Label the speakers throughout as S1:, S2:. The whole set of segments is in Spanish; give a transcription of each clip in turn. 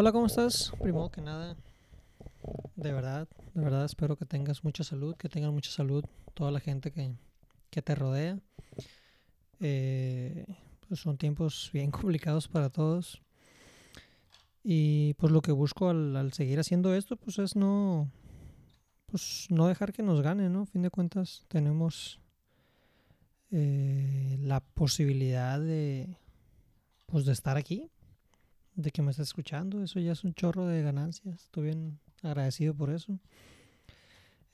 S1: Hola, ¿cómo estás? Primero que nada, de verdad, de verdad espero que tengas mucha salud, que tengan mucha salud toda la gente que, que te rodea. Eh, pues son tiempos bien complicados para todos. Y pues lo que busco al, seguir haciendo esto, pues es no, pues no dejar que nos gane, ¿no? A fin de cuentas tenemos eh, la posibilidad de, pues de estar aquí, de que me estés escuchando. Eso ya es un chorro de ganancias. Estoy bien agradecido por eso.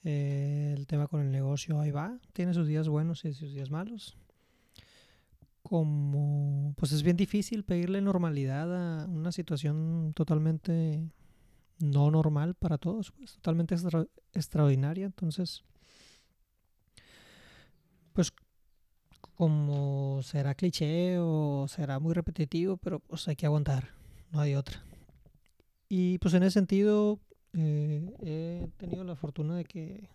S1: Eh, el tema con el negocio ahí va. Tiene sus días buenos y sus días malos. Como pues es bien difícil pedirle normalidad a una situación totalmente no normal para todos, pues totalmente extra, extraordinaria. Entonces, pues como será cliché o será muy repetitivo, pero pues hay que aguantar no hay otra. Y pues en ese sentido eh, he tenido la fortuna de que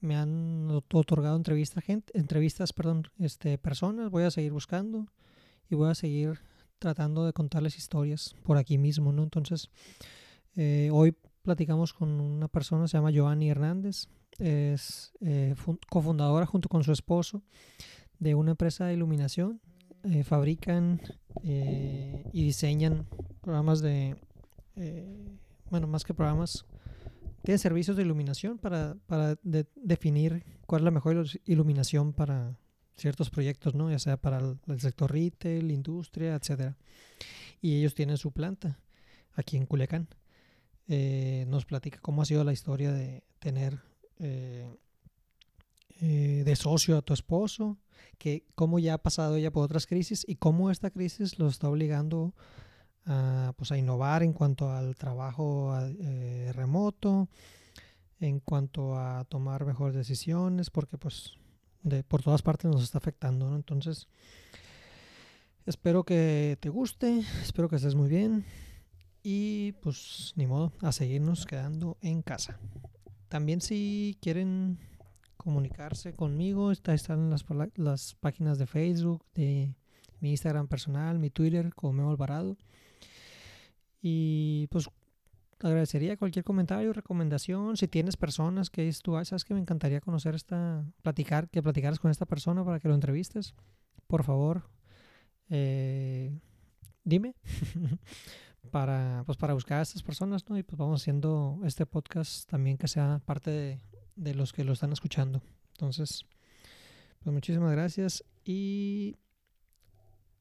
S1: me han otorgado entrevistas, gente, entrevistas, perdón, este, personas. Voy a seguir buscando y voy a seguir tratando de contarles historias por aquí mismo, ¿no? Entonces, eh, hoy platicamos con una persona, se llama Giovanni Hernández, es eh, cofundadora junto con su esposo de una empresa de iluminación eh, fabrican eh, y diseñan programas de, eh, bueno, más que programas, tienen servicios de iluminación para, para definir cuál es la mejor iluminación para ciertos proyectos, ¿no? Ya sea para el, sector retail, industria, etcétera. Y ellos tienen su planta aquí en Culiacán. nos platica cómo ha sido la historia de tener de socio a tu esposo, que cómo ya ha pasado ella por otras crisis y cómo esta crisis lo está obligando a, pues, a innovar en cuanto al trabajo eh, remoto, en cuanto a tomar mejores decisiones, porque pues de, por todas partes nos está afectando, Entonces, espero que te guste, espero que estés muy bien y pues ni modo, a seguirnos quedando en casa. También si quieren comunicarse conmigo. Está, están las, las páginas de Facebook, de mi Instagram personal, mi Twitter, como Memo Alvarado. Y pues agradecería cualquier comentario, recomendación. Si tienes personas que es tú, sabes que me encantaría conocer esta, platicar, que platicaras con esta persona para que lo entrevistes. Por favor, eh, dime. para, pues para buscar a estas personas, ¿no? Y pues vamos haciendo este podcast también que sea parte de, de los que lo están escuchando. Entonces, pues muchísimas gracias y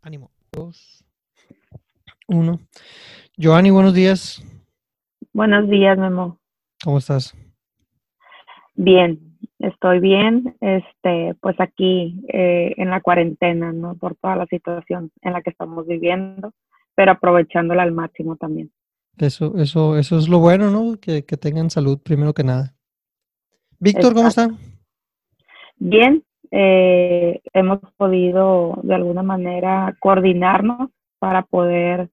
S1: ánimo. Dos, uno. Joanny, buenos días.
S2: Buenos días, Memo.
S1: ¿Cómo estás?
S2: Bien, estoy bien. Este, pues aquí eh, en la cuarentena, ¿no? Por toda la situación en la que estamos viviendo, pero aprovechándola al máximo también.
S1: Eso, eso, eso es lo bueno, ¿no? Que, que tengan salud primero que nada. Víctor, ¿cómo está?
S2: Bien, eh, hemos podido de alguna manera coordinarnos para poder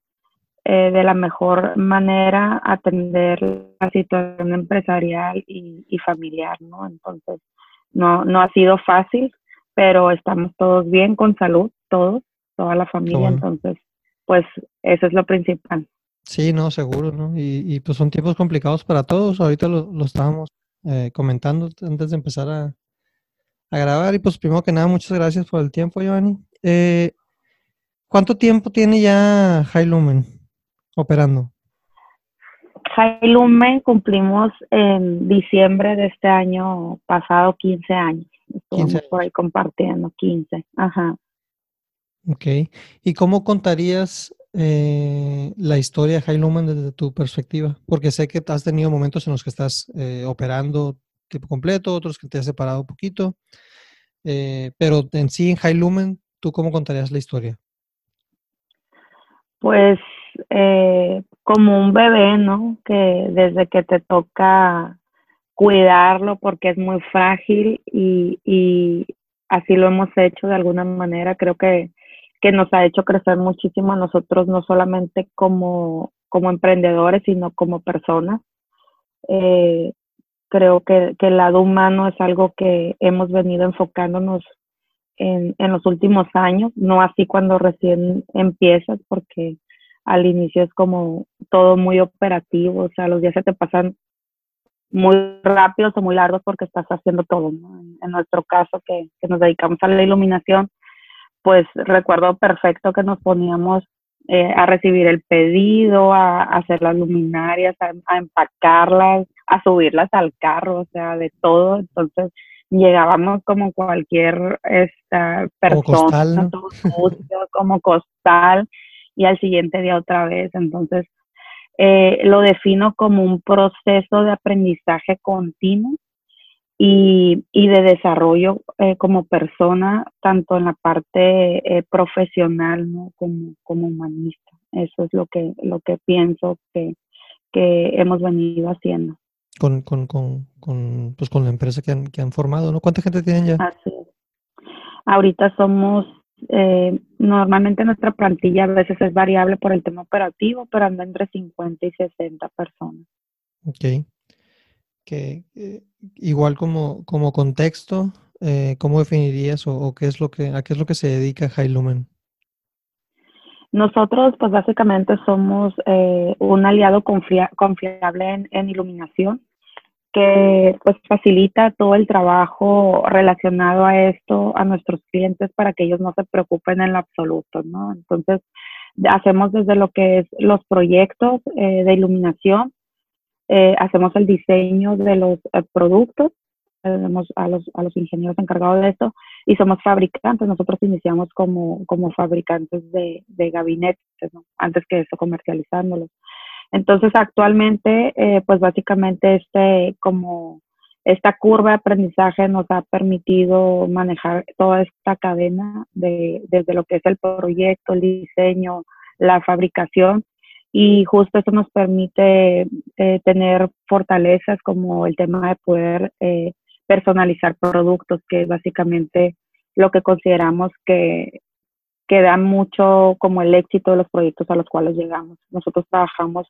S2: eh, de la mejor manera atender la situación empresarial y, familiar, ¿no? Entonces, no, no ha sido fácil, pero estamos todos bien, con salud, todos, toda la familia, entonces, pues eso es lo principal.
S1: Sí, no, seguro, ¿no? Y, pues son tiempos complicados para todos, ahorita lo, lo estábamos eh, comentando antes de empezar a, grabar. Y pues primero que nada, muchas gracias por el tiempo, Giovanni. Eh, ¿Cuánto tiempo tiene ya High Lumen operando?
S2: High Lumen cumplimos en diciembre de este año pasado 15 años. Estuvimos por ahí compartiendo 15. Ajá.
S1: Ok. ¿Y cómo contarías eh, la historia de Lumen desde tu perspectiva? Porque sé que has tenido momentos en los que estás eh, operando tiempo completo, otros que te has separado un poquito, eh, pero en sí, en Lumen, ¿tú cómo contarías la historia?
S2: Pues como un bebé, ¿no? Que desde que te toca cuidarlo porque es muy frágil y, y así lo hemos hecho de alguna manera, creo que que nos ha hecho crecer muchísimo a nosotros, no solamente como, como emprendedores, sino como personas. Eh, creo que, que, el lado humano es algo que hemos venido enfocándonos en, en los últimos años, no así cuando recién empiezas, porque al inicio es como todo muy operativo, o sea, los días se te pasan muy rápidos o muy largos porque estás haciendo todo. En, nuestro caso, que, nos dedicamos a la iluminación, pues recuerdo perfecto que nos poníamos eh, a recibir el pedido, a, hacer las luminarias, a, empacarlas, a subirlas al carro, o sea, de todo. Entonces llegábamos como cualquier esta persona, como costal, y al siguiente día otra vez. Entonces, eh, lo defino como un proceso de aprendizaje continuo y, de desarrollo eh, como persona, tanto en la parte eh, profesional como, como humanista. Eso es lo que, lo que pienso que, hemos venido haciendo.
S1: Con, con, con, con, pues con la empresa que han, que han formado, ¿no? ¿Cuánta gente tienen ya?
S2: Así Ahorita somos eh, normalmente nuestra plantilla a veces es variable por el tema operativo, pero anda entre 50 y 60 personas.
S1: Ok. Que, eh, igual como, como contexto, eh, ¿cómo definirías o, qué es lo que, a qué es lo que se dedica Lumen?
S2: Nosotros, pues básicamente somos un aliado confiable en iluminación que pues facilita todo el trabajo relacionado a esto a nuestros clientes para que ellos no se preocupen en lo absoluto, ¿no? Entonces, hacemos desde lo que es los proyectos eh, de iluminación, eh, hacemos el diseño de los eh, productos, tenemos a los, a los ingenieros encargados de esto y somos fabricantes. Nosotros iniciamos como, como fabricantes de, de gabinetes, ¿no? antes que eso comercializándolos. Entonces, actualmente, eh, pues básicamente este, como esta curva de aprendizaje nos ha permitido manejar toda esta cadena de, desde lo que es el proyecto, el diseño, la fabricación y justo eso nos permite eh, tener fortalezas como el tema de poder eh, personalizar productos, que es básicamente lo que consideramos que, que da mucho como el éxito de los proyectos a los cuales llegamos. Nosotros trabajamos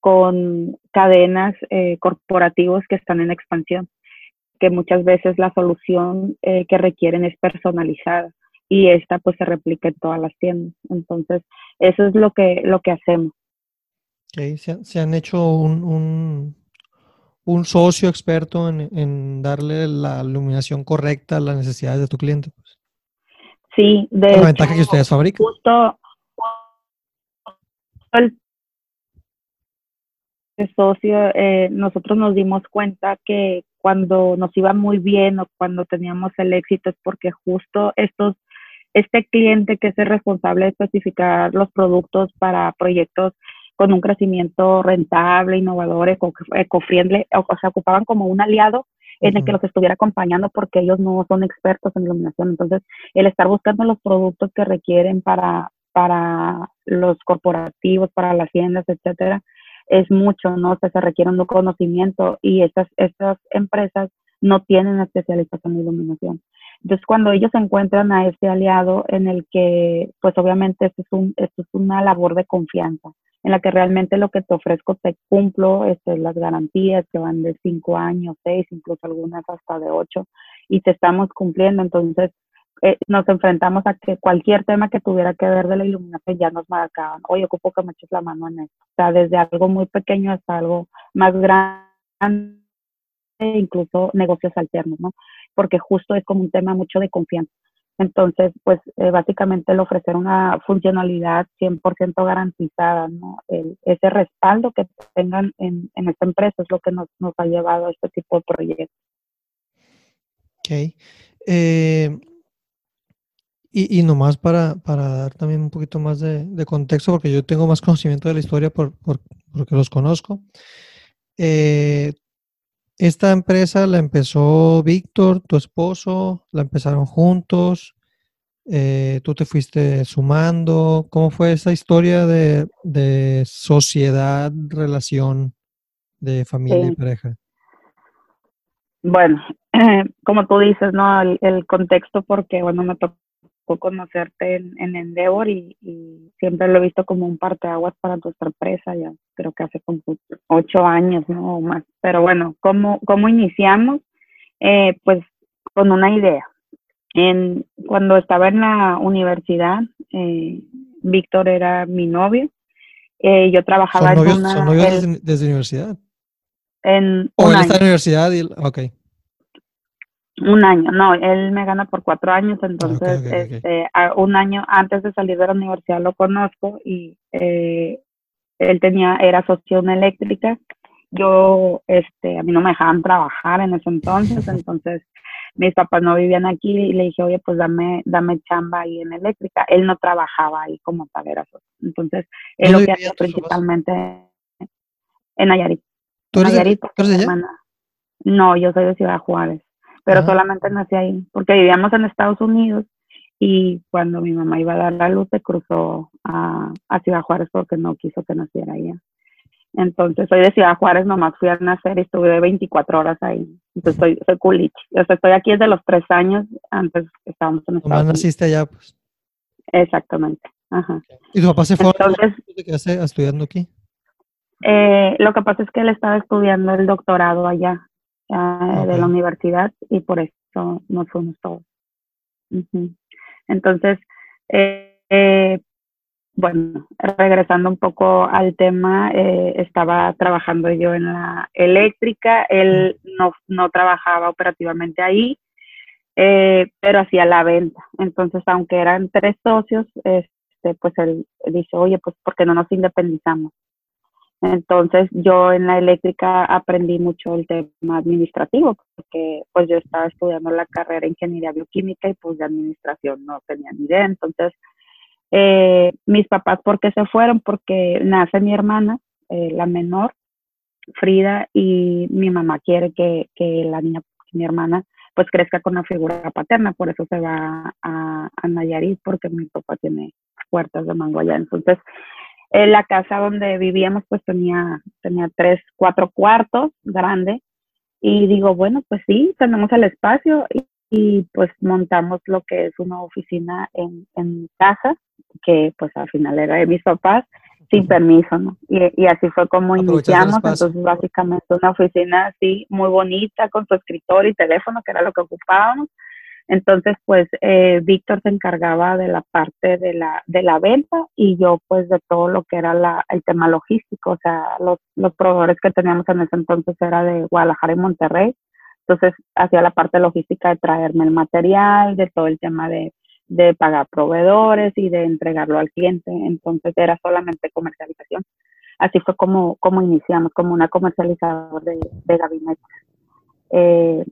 S2: con cadenas eh, corporativos que están en expansión, que muchas veces la solución eh, que requieren es personalizada y esta pues se replica en todas las tiendas. Entonces, eso es lo que, lo que hacemos.
S1: Okay. ¿Se, han hecho un, un, socio experto en, en, darle la iluminación correcta a las necesidades de tu cliente? Pues?
S2: Sí,
S1: de la ventaja que ustedes fabrican.
S2: Justo el socio, eh, nosotros nos dimos cuenta que cuando nos iba muy bien o cuando teníamos el éxito es porque justo estos, este cliente que es el responsable de especificar los productos para proyectos con un crecimiento rentable, innovador, eco, friendly o, sea, ocupaban como un aliado en el que los estuviera acompañando porque ellos no son expertos en iluminación. Entonces, el estar buscando los productos que requieren para, para los corporativos, para las tiendas, etcétera, es mucho, ¿no? O sea, se requiere un conocimiento y estas, estas empresas no tienen especialización en iluminación. Entonces, cuando ellos encuentran a este aliado en el que, pues obviamente esto es, un, esto es una labor de confianza, en la que realmente lo que te ofrezco te cumplo, este, las garantías que van de cinco años, seis, incluso algunas hasta de ocho, y te estamos cumpliendo. Entonces, eh, nos enfrentamos a que cualquier tema que tuviera que ver de la iluminación ya nos marcaban, oye, ocupo que me eches la mano en esto. O sea, desde algo muy pequeño hasta algo más grande, incluso negocios alternos, ¿no? Porque justo es como un tema mucho de confianza. Entonces, pues eh, básicamente el ofrecer una funcionalidad 100% garantizada, ¿no? ese respaldo que tengan en, en esta empresa es lo que nos, nos ha llevado a este tipo de proyectos.
S1: Ok. Eh, y, y nomás para, para, dar también un poquito más de, contexto, porque yo tengo más conocimiento de la historia por, porque los conozco. Eh, esta empresa la empezó Víctor, tu esposo, la empezaron juntos, eh, tú te fuiste sumando. ¿Cómo fue esa historia de, de sociedad, relación de familia y pareja?
S2: Bueno, como tú dices, ¿no? El, el, contexto, porque, bueno, me tocó conocerte en, en Endeavor y, siempre lo he visto como un parteaguas para nuestra empresa, ya creo que hace como ocho años, ¿no? O más. Pero bueno, ¿cómo, cómo iniciamos? Eh, pues con una idea. En, cuando estaba en la universidad, eh, Víctor era mi novio Eh, yo trabajaba
S1: ¿Son
S2: en una...
S1: son novios desde, desde universidad?
S2: en
S1: ¿O
S2: un
S1: él
S2: año.
S1: está en la universidad y ok.
S2: Un año, no, él me gana por cuatro años, entonces,
S1: ok, ok.
S2: este, a- un año antes de salir de la universidad lo conozco y eh, él tenía, era socio eléctrica. Yo, este, a mí no me dejaban trabajar en ese entonces, entonces mis papás no vivían aquí y le dije, oye, pues dame, dame chamba ahí en eléctrica. Él no trabajaba ahí como tal, era socio. Entonces, él lo
S1: ¿Dónde
S2: que hacía
S1: papás?
S2: principalmente en Nayarit.
S1: ¿Tú eres de,
S2: Nayarit,
S1: tú
S2: porque
S1: eres de
S2: mi
S1: allá?
S2: hermana- No, yo soy de Ciudad Juárez, pero solamente nací ahí, porque vivíamos en Estados Unidos y cuando mi mamá iba a dar la luz se cruzó a, a Ciudad Juárez porque no quiso que naciera allá. Entonces soy de Ciudad Juárez, nomás fui a nacer y estuve 24 horas ahí. Entonces soy, soy culichi. O sea, estoy aquí desde los tres años, antes estábamos en
S1: Nomás
S2: Estados Unidos.
S1: naciste allá, pues.
S2: Exactamente. Ajá.
S1: ¿Y tu papá se fue
S2: Entonces,
S1: a estudiando aquí?
S2: Eh, lo que pasa es que él estaba estudiando el doctorado allá ah, de la universidad y por eso nos fuimos todos. Entonces, eh, eh, bueno, regresando un poco al tema, eh, estaba trabajando yo en la eléctrica, él no, no trabajaba operativamente ahí, eh, pero hacía la venta. Entonces, aunque eran tres socios, este, pues él dice, oye, pues, ¿por qué no nos independizamos? Entonces yo en la eléctrica aprendí mucho el tema administrativo, porque pues yo estaba estudiando la carrera de ingeniería bioquímica y pues de administración no tenía ni idea. Entonces eh, mis papás, ¿por qué se fueron? Porque nace mi hermana, eh, la menor, Frida, y mi mamá quiere que, que la niña, que mi hermana, pues crezca con la figura paterna, por eso se va a, a Nayarit, porque mi papá tiene puertas de mango allá. Entonces, eh, la casa donde vivíamos pues tenía, tenía tres, cuatro cuartos grande y digo, bueno, pues sí, tenemos el espacio y, y, pues montamos lo que es una oficina en, en casa, que pues al final era de mis papás, sin permiso, ¿no? Y, y así fue como iniciamos, entonces básicamente una oficina así muy bonita con su escritorio y teléfono, que era lo que ocupábamos. Entonces, pues eh, Víctor se encargaba de la parte de la, de la venta y yo pues de todo lo que era la, el tema logístico, o sea, los, los proveedores que teníamos en ese entonces era de Guadalajara y Monterrey. Entonces, hacía la parte logística de traerme el material, de todo el tema de, de pagar proveedores y de entregarlo al cliente. Entonces, era solamente comercialización. Así fue como, como iniciamos, como una comercializadora de, de gabinetes. Eh,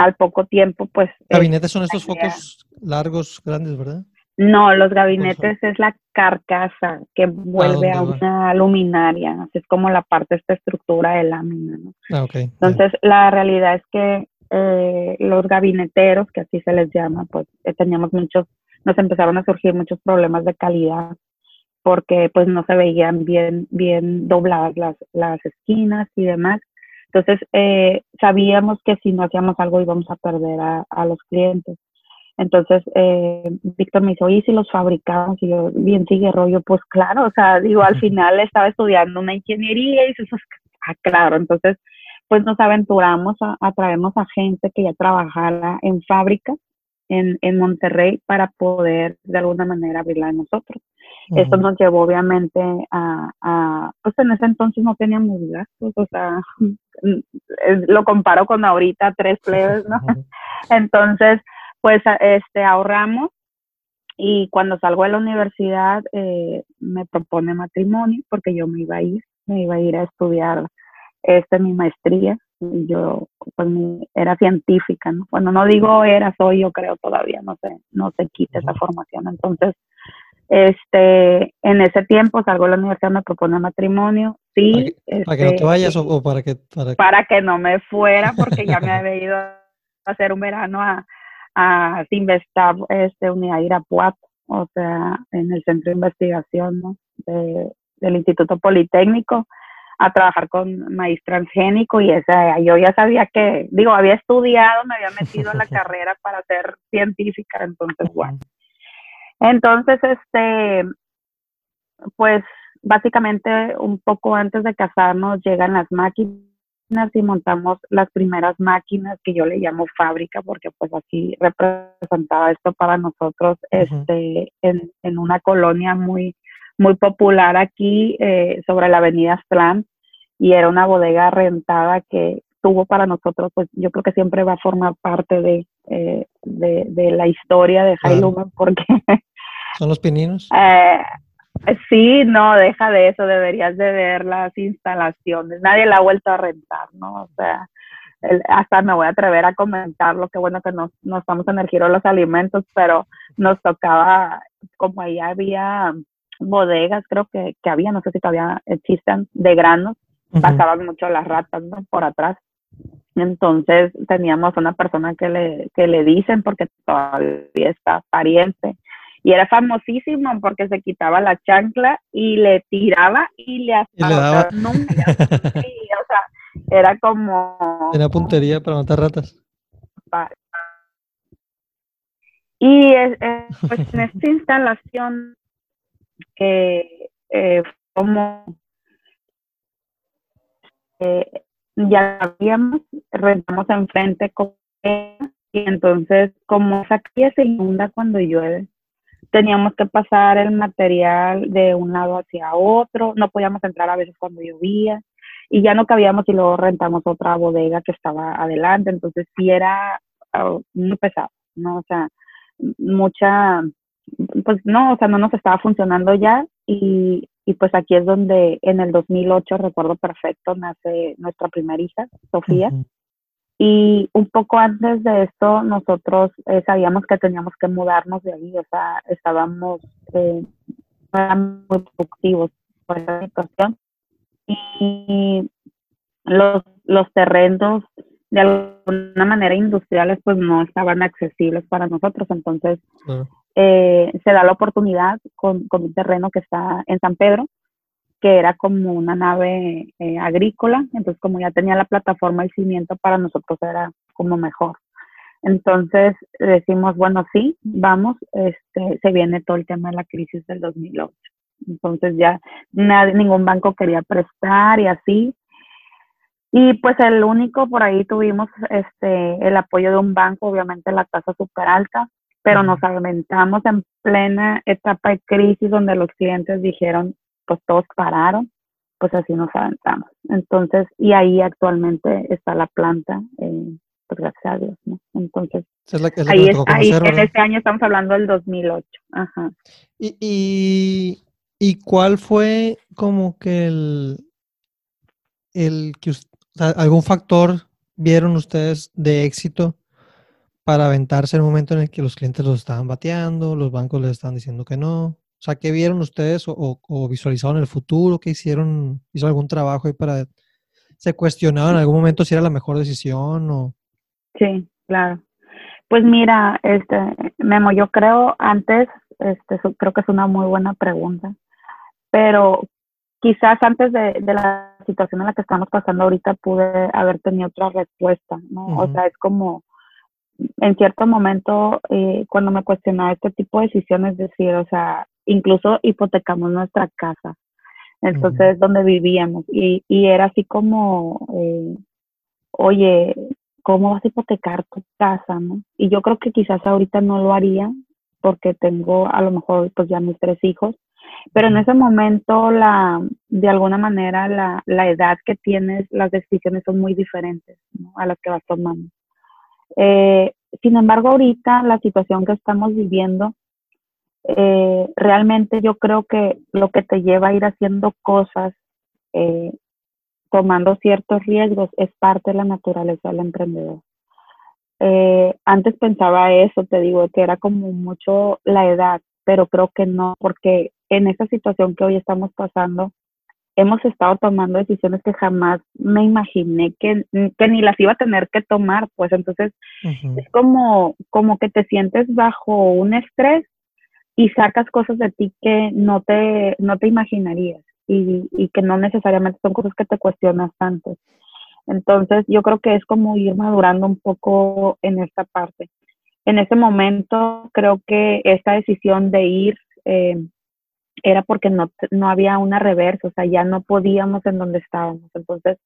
S2: al poco tiempo, pues...
S1: Gabinetes son estos focos largos, grandes, ¿verdad?
S2: No, los gabinetes es la carcasa que vuelve a
S1: va?
S2: una luminaria, así es como la parte, esta estructura de lámina, ¿no?
S1: Ah.
S2: Entonces, la realidad es que eh, los gabineteros, que así se les llama, pues eh, teníamos muchos, nos empezaron a surgir muchos problemas de calidad porque pues no se veían bien, bien dobladas las, las esquinas y demás. Entonces, eh, sabíamos que si no hacíamos algo íbamos a perder a, a los clientes. Entonces, eh, Víctor me dice, oye, ¿y si los fabricamos, y yo, bien sigue rollo, pues claro, o sea, digo, al final estaba estudiando una ingeniería y dices, ah, claro, entonces, pues nos aventuramos a, a traernos a gente que ya trabajara en fábrica en, en Monterrey para poder de alguna manera abrirla de nosotros.
S1: Ujú.
S2: nos llevó obviamente a, a, pues en ese entonces no teníamos gastos, o sea, lo comparo con ahorita tres plebes, ¿no? Entonces, pues este ahorramos y cuando salgo de la universidad eh, me propone matrimonio porque yo me iba a ir, me iba a ir a estudiar este mi maestría. Y yo pues era científica, ¿no? Bueno, no digo era, soy yo creo todavía, no sé, no se quita esa
S1: Ujú.
S2: formación. Entonces, este, en ese tiempo salgo de la universidad, me propone matrimonio, sí,
S1: ¿Para que no te
S2: este,
S1: vayas o, o para que para
S2: para que no me fuera porque ya me había ido a hacer un verano a, a Simvestab, este, Unidad Irapuato, o sea, en el centro de investigación ¿no? de- del Instituto Politécnico, a trabajar con maíz transgénico y esa, yo ya sabía que, digo, había estudiado, me había metido en la carrera para ser científica, entonces, bueno. Entonces, este, pues básicamente un poco antes de casarnos llegan las máquinas y montamos las primeras máquinas que yo le llamo fábrica porque pues así representaba esto para nosotros este en, en una colonia muy muy popular aquí eh, sobre la avenida Aztlán y era una bodega rentada que tuvo para nosotros, pues yo creo que siempre va a formar parte de, eh, de, la historia de Jaime porque...
S1: ¿Son los pininos?
S2: Eh, sí, no, deja de eso, deberías de ver las instalaciones, nadie la ha vuelto a rentar, ¿no? O sea, hasta me voy a atrever a comentar lo que bueno que no, no estamos en el giro de los alimentos, pero nos tocaba, como ahí había bodegas, creo que, que había, no sé si todavía existen, de granos, pasaban mucho las ratas ¿no? por atrás. Entonces teníamos una persona que le, que le dicen, porque todavía está pariente, y era famosísimo porque se quitaba la chancla y le tiraba y le hacía nunca. o sea, era como...
S1: Era puntería para matar ratas.
S2: Y pues en esta instalación que eh, como eh, ya habíamos, rentamos enfrente con y entonces como esa calle se inunda cuando llueve, teníamos que pasar el material de un lado hacia otro, no podíamos entrar a veces cuando llovía y ya no cabíamos y luego rentamos otra bodega que estaba adelante, entonces sí era ah, muy pesado, ¿no? O sea, mucha, pues no, o sea, no nos estaba funcionando ya y, y pues aquí es donde en el 2008, recuerdo perfecto, nace nuestra primera hija, Sofía. Y un poco antes de esto, nosotros eh, sabíamos que teníamos que mudarnos de ahí, o sea, estábamos eh, muy productivos por esa situación. Y los, los terrenos, de alguna manera industriales, pues no estaban accesibles para nosotros. Entonces, eh, se da la oportunidad con, con un terreno que está en San Pedro, que era como una nave eh, agrícola, entonces como ya tenía la plataforma y cimiento, para nosotros era como mejor. Entonces decimos, bueno, sí, vamos, este, se viene todo el tema de la crisis del 2008. Entonces ya nadie, ningún banco quería prestar y así. Y pues el único por ahí tuvimos este, el apoyo de un banco, obviamente la tasa súper alta, pero nos aventamos en plena etapa de crisis donde los clientes dijeron, pues todos pararon, pues así nos aventamos. Entonces, y ahí actualmente está la planta, eh, pues gracias a Dios, ¿no? Entonces, ahí, en este año estamos hablando del 2008. Ajá.
S1: ¿Y, y, y cuál fue como que el, el que algún factor vieron ustedes de éxito para aventarse en el momento en el que los clientes los estaban bateando, los bancos les estaban diciendo que no? O sea, ¿qué vieron ustedes o, visualizaron el futuro? ¿Qué hicieron? ¿Hizo algún trabajo ahí para... ¿Se cuestionaron en algún momento si era la mejor decisión o...?
S2: Sí, claro. Pues mira, este, Memo, yo creo antes, este, creo que es una muy buena pregunta, pero quizás antes de, la situación en la que estamos pasando ahorita pude haber tenido otra respuesta, ¿no? O sea, es como, en cierto momento, eh, cuando me cuestionaba este tipo de decisiones, decir, o sea, incluso hipotecamos nuestra casa, entonces donde vivíamos y, y, era así como, eh, oye, ¿cómo vas a hipotecar tu casa? ¿no? Y yo creo que quizás ahorita no lo haría porque tengo a lo mejor pues ya mis tres hijos, pero en ese momento la, de alguna manera la, la edad que tienes, las decisiones son muy diferentes ¿no? a las que vas tomando. Eh, sin embargo, ahorita la situación que estamos viviendo, eh, realmente yo creo que lo que te lleva a ir haciendo cosas, eh, tomando ciertos riesgos, es parte de la naturaleza del emprendedor. Eh, antes pensaba eso, te digo, que era como mucho la edad, pero creo que no, porque en esa situación que hoy estamos pasando, hemos estado tomando decisiones que jamás me imaginé que, que ni las iba a tener que tomar, pues entonces es como, como que te sientes bajo un estrés y sacas cosas de ti que no te, no te imaginarías y, y que no necesariamente son cosas que te cuestionas tanto. Entonces, yo creo que es como ir madurando un poco en esta parte. En ese momento, creo que esta decisión de ir eh, era porque no, no había una reversa, o sea, ya no podíamos en donde estábamos. Entonces,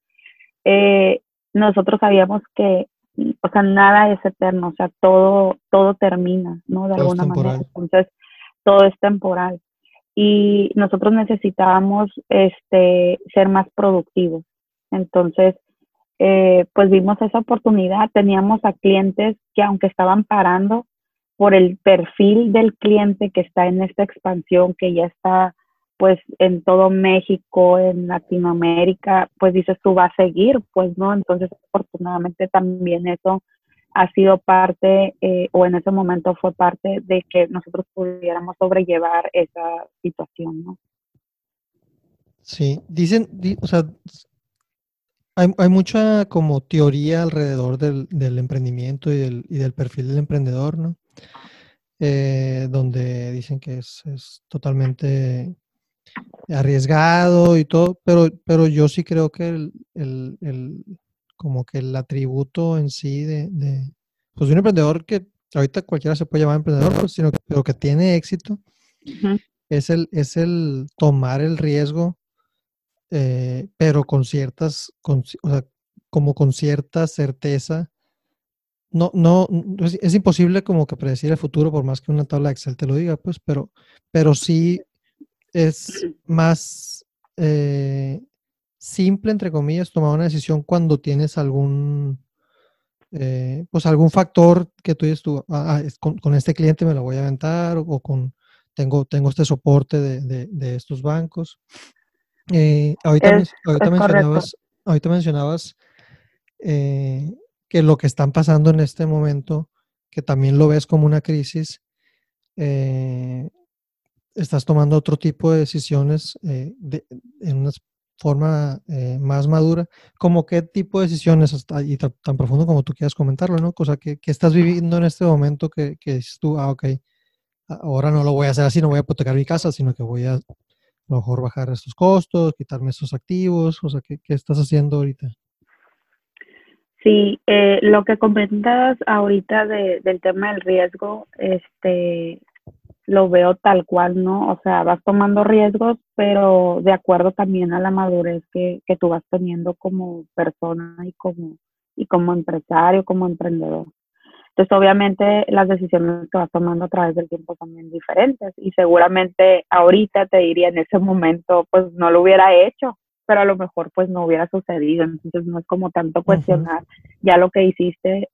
S2: eh, nosotros sabíamos que, o sea, nada es eterno, o sea, todo, todo termina, ¿no? De alguna manera. Entonces, todo es temporal. y nosotros necesitábamos este, ser más productivos. Entonces, eh, pues vimos esa oportunidad, teníamos a clientes que aunque estaban parando por el perfil del cliente que está en esta expansión, que ya está pues en todo México, en Latinoamérica, pues dices tú va a seguir, pues no, entonces afortunadamente también eso ha sido parte eh, o en ese momento fue parte de que nosotros pudiéramos sobrellevar esa situación, ¿no?
S1: Sí, dicen, o sea, hay, hay, mucha como teoría alrededor del, del emprendimiento y del, y del, perfil del emprendedor, ¿no? Eh, donde dicen que es, es, totalmente arriesgado y todo, pero, pero yo sí creo que el, el, el como que el atributo en sí de, de, pues un emprendedor que ahorita cualquiera se puede llamar emprendedor, pues, sino que, pero que tiene éxito, es, el, es el tomar el riesgo, eh, pero con ciertas, con, o sea, como con cierta certeza. No, no, es, es, imposible como que predecir el futuro por más que una tabla de Excel te lo diga, pues, pero, pero sí es más eh, simple, entre comillas, tomar una decisión cuando tienes algún, eh, pues algún factor que tú dices tú, ah, ah con, este cliente me lo voy a aventar o, con, tengo, tengo este soporte de, de, estos bancos. Eh, ahorita, ahorita, mencionabas, ahorita, mencionabas, eh, que lo que están pasando en este momento, que también lo ves como una crisis, estás tomando otro tipo de decisiones de, en unas forma eh, más madura, como qué tipo de decisiones, hasta, y tan, profundo como tú quieras comentarlo, ¿no? Cosa que, que, estás viviendo en este momento que, que dices tú, ah, ok, ahora no lo voy a hacer así, no voy a hipotecar mi casa, sino que voy a, a lo mejor bajar estos costos, quitarme estos activos, o sea, ¿qué, qué estás haciendo ahorita?
S2: Sí, eh, lo que comentas ahorita de, del tema del riesgo, este, lo veo tal cual, ¿no? O sea, vas tomando riesgos, pero de acuerdo también a la madurez que, que tú vas teniendo como persona y como, y como empresario, como emprendedor. Entonces, obviamente, las decisiones que vas tomando a través del tiempo son bien diferentes y seguramente ahorita te diría en ese momento, pues no lo hubiera hecho, pero a lo mejor pues no hubiera sucedido. Entonces, no es como tanto cuestionar ya lo que hiciste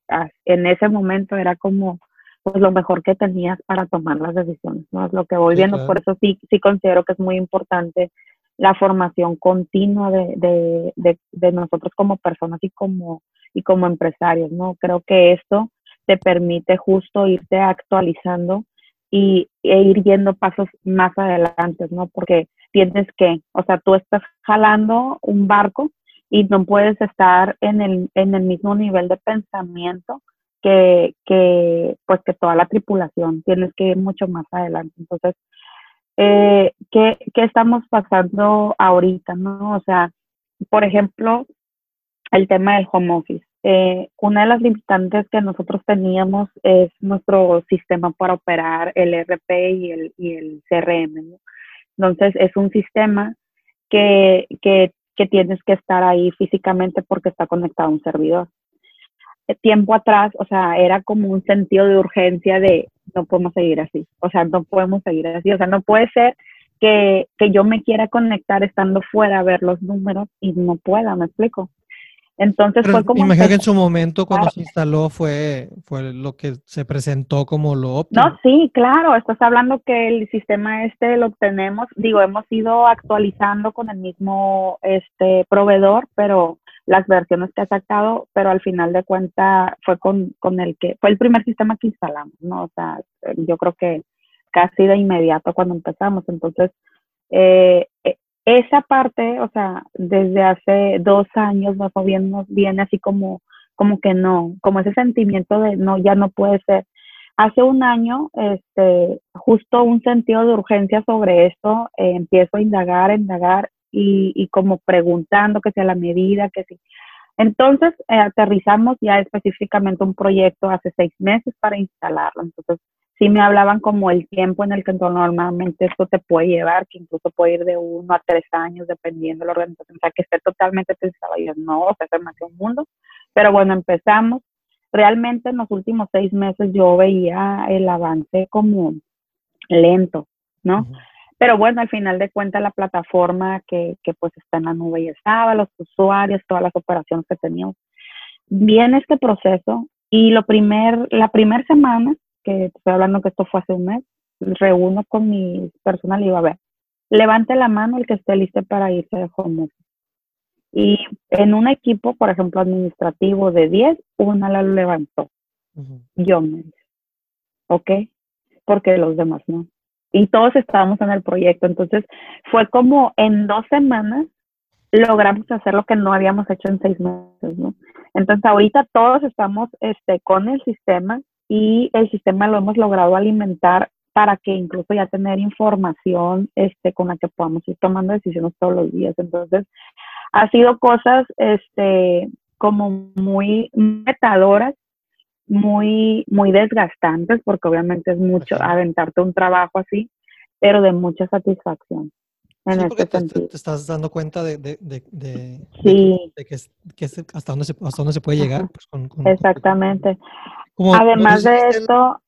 S2: en ese momento, era como pues lo mejor que tenías para tomar las decisiones, ¿no? Es lo que voy viendo, por eso sí, sí considero que es muy importante la formación continua de, de, de, de, nosotros como personas y como, y como empresarios, ¿no? Creo que esto te permite justo irte actualizando y, e ir yendo pasos más adelante, ¿no? Porque tienes que, o sea, tú estás jalando un barco y no puedes estar en el, en el mismo nivel de pensamiento que, que, pues que toda la tripulación, tienes que ir mucho más adelante. Entonces, eh, ¿qué, ¿qué, estamos pasando ahorita? ¿no? O sea, por ejemplo, el tema del home office. Eh, una de las limitantes que nosotros teníamos es nuestro sistema para operar el RP y el, y el CRM. Entonces, es un sistema que, que, que tienes que estar ahí físicamente porque está conectado a un servidor tiempo atrás, o sea, era como un sentido de urgencia de no podemos seguir así, o sea, no podemos seguir así, o sea, no puede ser que, que yo me quiera conectar estando fuera a ver los números y no pueda, me explico. Entonces fue como...
S1: Imagino que en su momento cuando se instaló fue, fue lo que se presentó como lo óptimo.
S2: No, sí, claro, estás hablando que el sistema este lo tenemos, digo, hemos ido actualizando con el mismo este proveedor, pero las versiones que ha sacado, pero al final de cuentas fue con, con el que, fue el primer sistema que instalamos, ¿no? O sea, yo creo que casi de inmediato cuando empezamos. Entonces, eh, e, esa parte, o sea, desde hace dos años más o viene así como, como que no, como ese sentimiento de no, ya no puede ser. Hace un año, este, justo un sentido de urgencia sobre esto, eh, empiezo a indagar, indagar y, y como preguntando que sea la medida, que sí. Entonces, eh, aterrizamos ya específicamente un proyecto hace seis meses para instalarlo. Entonces, sí me hablaban como el tiempo en el que normalmente esto te puede llevar, que incluso puede ir de uno a tres años, dependiendo de la organización. O sea, que esté totalmente pensado. Yo no, o sea, es demasiado un mundo. Pero bueno, empezamos. Realmente en los últimos seis meses yo veía el avance como lento, ¿no? Pero bueno, al final de cuentas la plataforma que, que pues está en la nube ya estaba, los usuarios, todas las operaciones que teníamos. Viene este proceso y lo primer, la primera semana, que estoy hablando que esto fue hace un mes, reúno con mi personal y digo, a ver, levante la mano el que esté listo para irse de home Y en un equipo, por ejemplo, administrativo de 10, una la levantó. Yo me dije, ¿ok? Porque los demás no. Y todos estábamos en el proyecto. Entonces, fue como en dos semanas logramos hacer lo que no habíamos hecho en seis meses, ¿no? Entonces, ahorita todos estamos este, con el sistema y el sistema lo hemos logrado alimentar para que incluso ya tener información este, con la que podamos ir tomando decisiones todos los días. Entonces, ha sido cosas este, como muy metadoras, muy, muy desgastantes, porque obviamente es mucho aventarte un trabajo así, pero de mucha satisfacción. En este
S1: te, te, estás dando cuenta de, de, de, de que, que, hasta, dónde se, hasta dónde se puede llegar. Pues,
S2: Exactamente. Además de esto,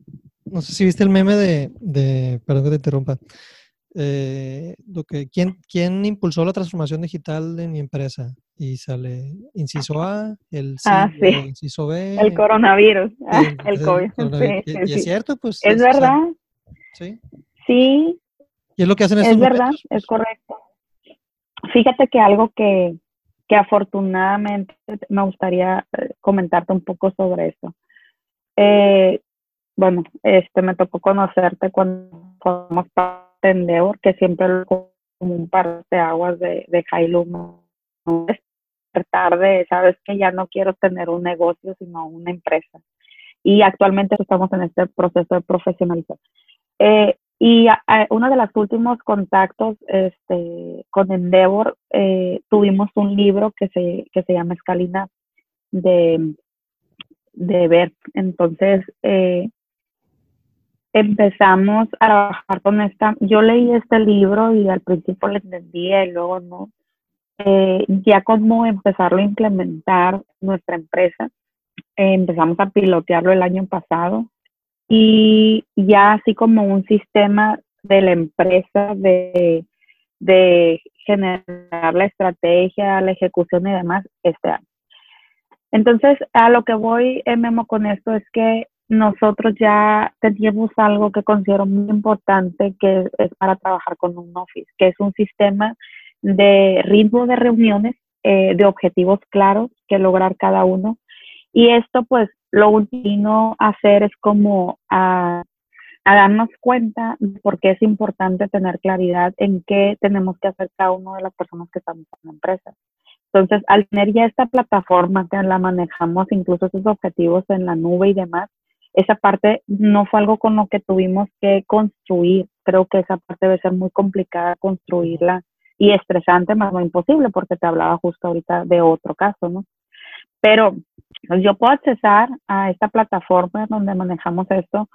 S1: no sé si viste el meme de, de perdón que te interrumpa, eh, lo que, ¿quién, ¿quién impulsó la transformación digital de mi empresa? Y sale inciso A, el
S2: ah, sí.
S1: inciso B.
S2: El coronavirus, el, COVID.
S1: y, es cierto, pues.
S2: Es, verdad.
S1: sí.
S2: Sí.
S1: Y es lo que hacen
S2: estos Es verdad, es correcto. Fíjate que algo que, que afortunadamente me gustaría eh, comentarte un poco sobre eso. Eh, bueno, este me tocó conocerte cuando formamos parte de Endeavor, que siempre como un par de aguas de, de Jailum, no tarde, sabes que ya no quiero tener un negocio, sino una empresa. Y actualmente estamos en este proceso de profesionalización. Eh, y uno de los últimos contactos este, con Endeavor, eh, tuvimos un libro que se, que se llama Escalina de, de ver. Entonces, eh, empezamos a trabajar con esta, yo leí este libro y al principio lo entendía y luego no, eh, ya como empezarlo a implementar nuestra empresa, eh, empezamos a pilotearlo el año pasado y ya así como un sistema de la empresa de, de generar la estrategia, la ejecución y demás este año. Entonces, a lo que voy, eh, Memo, con esto es que nosotros ya teníamos algo que considero muy importante que es para trabajar con un office, que es un sistema de ritmo de reuniones, eh, de objetivos claros que lograr cada uno. Y esto pues lo último a hacer es como a, darnos cuenta de por qué es importante tener claridad en qué tenemos que hacer cada uno de las personas que estamos en la empresa. Entonces, al tener ya esta plataforma que la manejamos, incluso esos objetivos en la nube y demás, esa parte no fue algo con lo que tuvimos que construir. Creo que esa parte debe ser muy complicada construirla y estresante, más no imposible, porque te hablaba justo ahorita de otro caso, ¿no? Pero yo puedo accesar a esta plataforma donde manejamos esto.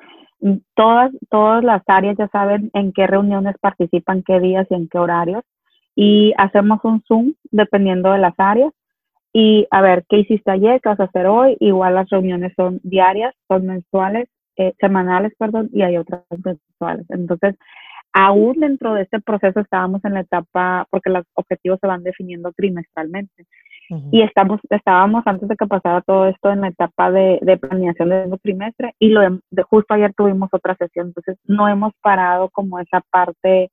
S2: Todas, todas las áreas ya saben en qué reuniones participan, qué días y en qué horarios. Y hacemos un Zoom dependiendo de las áreas y a ver, ¿qué hiciste ayer? ¿Qué vas a hacer hoy? Igual las reuniones son diarias, son mensuales, eh, semanales, perdón, y hay otras mensuales. Entonces, aún dentro de este proceso estábamos en la etapa, porque los objetivos se van definiendo trimestralmente. Y estamos, estábamos antes de que pasara todo esto en la etapa de, de planeación del trimestre y lo de, justo ayer tuvimos otra sesión, entonces no hemos parado como esa parte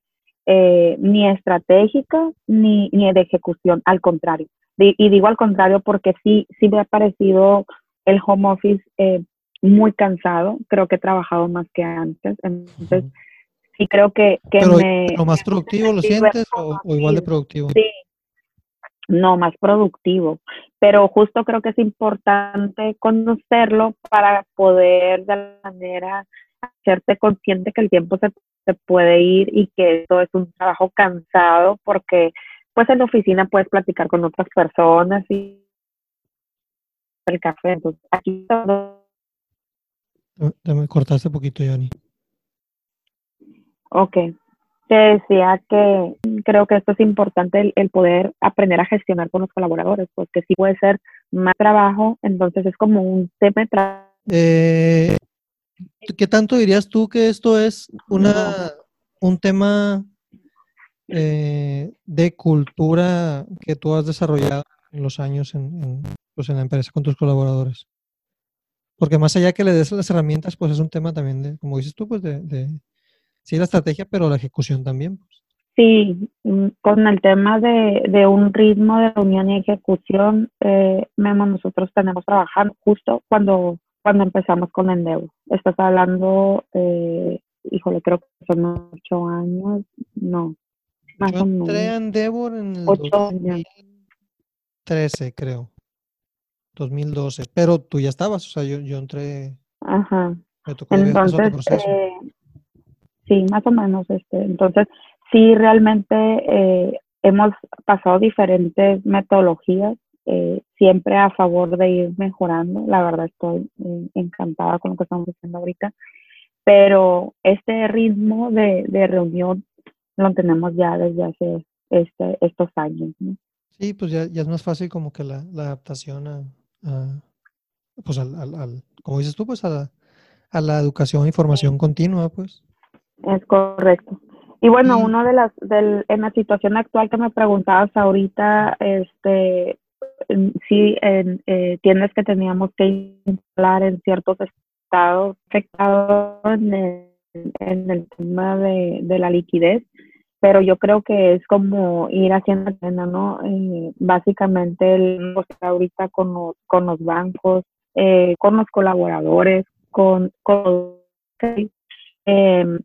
S2: eh, ni estratégica ni, ni de ejecución, al contrario y digo al contrario porque sí, sí me ha parecido el home office eh, muy cansado. Creo que he trabajado más que antes. Entonces, sí creo que, que
S1: me... más productivo lo sientes o, igual de productivo?
S2: Sí, no, más productivo. Pero justo creo que es importante conocerlo para poder de alguna manera hacerte consciente que el tiempo se, se puede ir y que esto es un trabajo cansado porque pues en la oficina puedes platicar con otras personas y el café. Entonces, aquí
S1: me cortaste un poquito, Yanni.
S2: Ok. Te decía que creo que esto es importante, el, poder aprender a gestionar con los colaboradores, porque sí puede ser más trabajo, entonces es como un tema
S1: eh, ¿Qué tanto dirías tú que esto es una, un tema eh, de cultura que tú has desarrollado en los años en, pues en la empresa con tus colaboradores? Porque más allá que le des las herramientas, pues es un tema también de, como dices tú, pues de, de sí la estrategia, pero la ejecución también. Pues.
S2: Sí, mm, con el tema de, de un ritmo de reunión y ejecución, eh, Memo, nosotros tenemos trabajando justo cuando, cuando empezamos con Endeavor. Estás hablando, eh, híjole, creo que son ocho años, no,
S1: más Yo entré a Endeavor en el 2013, creo. 2012, pero tú ya estabas, o sea, yo, yo entré.
S2: Ajá. entonces, eh, sí, más o menos, este, entonces, sí, realmente eh, hemos pasado diferentes metodologías, eh, siempre a favor de ir mejorando. La verdad, estoy encantada con lo que estamos haciendo ahorita, pero este ritmo de, de reunión lo tenemos ya desde hace este, estos años, ¿no?
S1: Sí, pues ya, ya es más fácil como que la, la adaptación a, pues al, al, como dices tú, pues a la, a la educación y formación continua, pues.
S2: Es correcto. Y bueno, uno de las, del, en la situación actual que me preguntabas ahorita, este, sí, en, eh, tiendas que teníamos que instalar en ciertos estados afectados en el, en el tema de, de la liquidez, pero yo creo que es como ir haciendo ¿no? Eh, básicamente el ahorita con los, con los bancos, eh, con los colaboradores, con, con eh,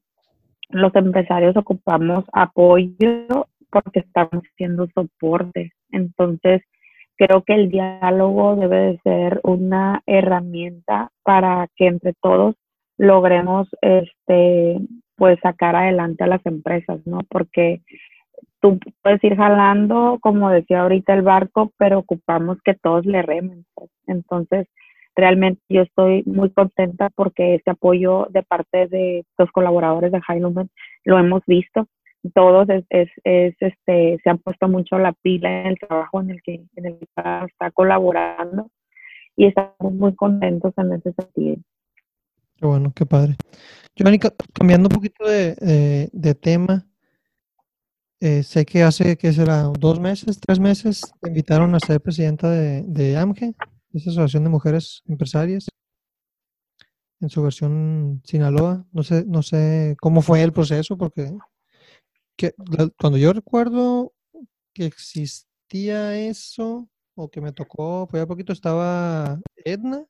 S2: los empresarios ocupamos apoyo porque estamos haciendo soporte. Entonces, creo que el diálogo debe de ser una herramienta para que entre todos logremos este pues sacar adelante a las empresas, ¿no? Porque tú puedes ir jalando, como decía ahorita, el barco, pero ocupamos que todos le remen. Pues. Entonces, realmente yo estoy muy contenta porque este apoyo de parte de los colaboradores de Heilumen lo hemos visto. Todos es, es, este, se han puesto mucho la pila en el trabajo en el que, en el que está colaborando y estamos muy contentos en ese sentido.
S1: Qué bueno, qué padre. Giovanni, cambiando un poquito de, tema, eh, sé que hace, ¿qué será? ¿Dos meses, tres meses? Te invitaron a ser presidenta de, AMGE, esa Asociación de Mujeres Empresarias, en su versión Sinaloa. No sé, no sé cómo fue el proceso, porque que, cuando yo recuerdo que existía eso, o que me tocó, pues a poquito estaba Edna,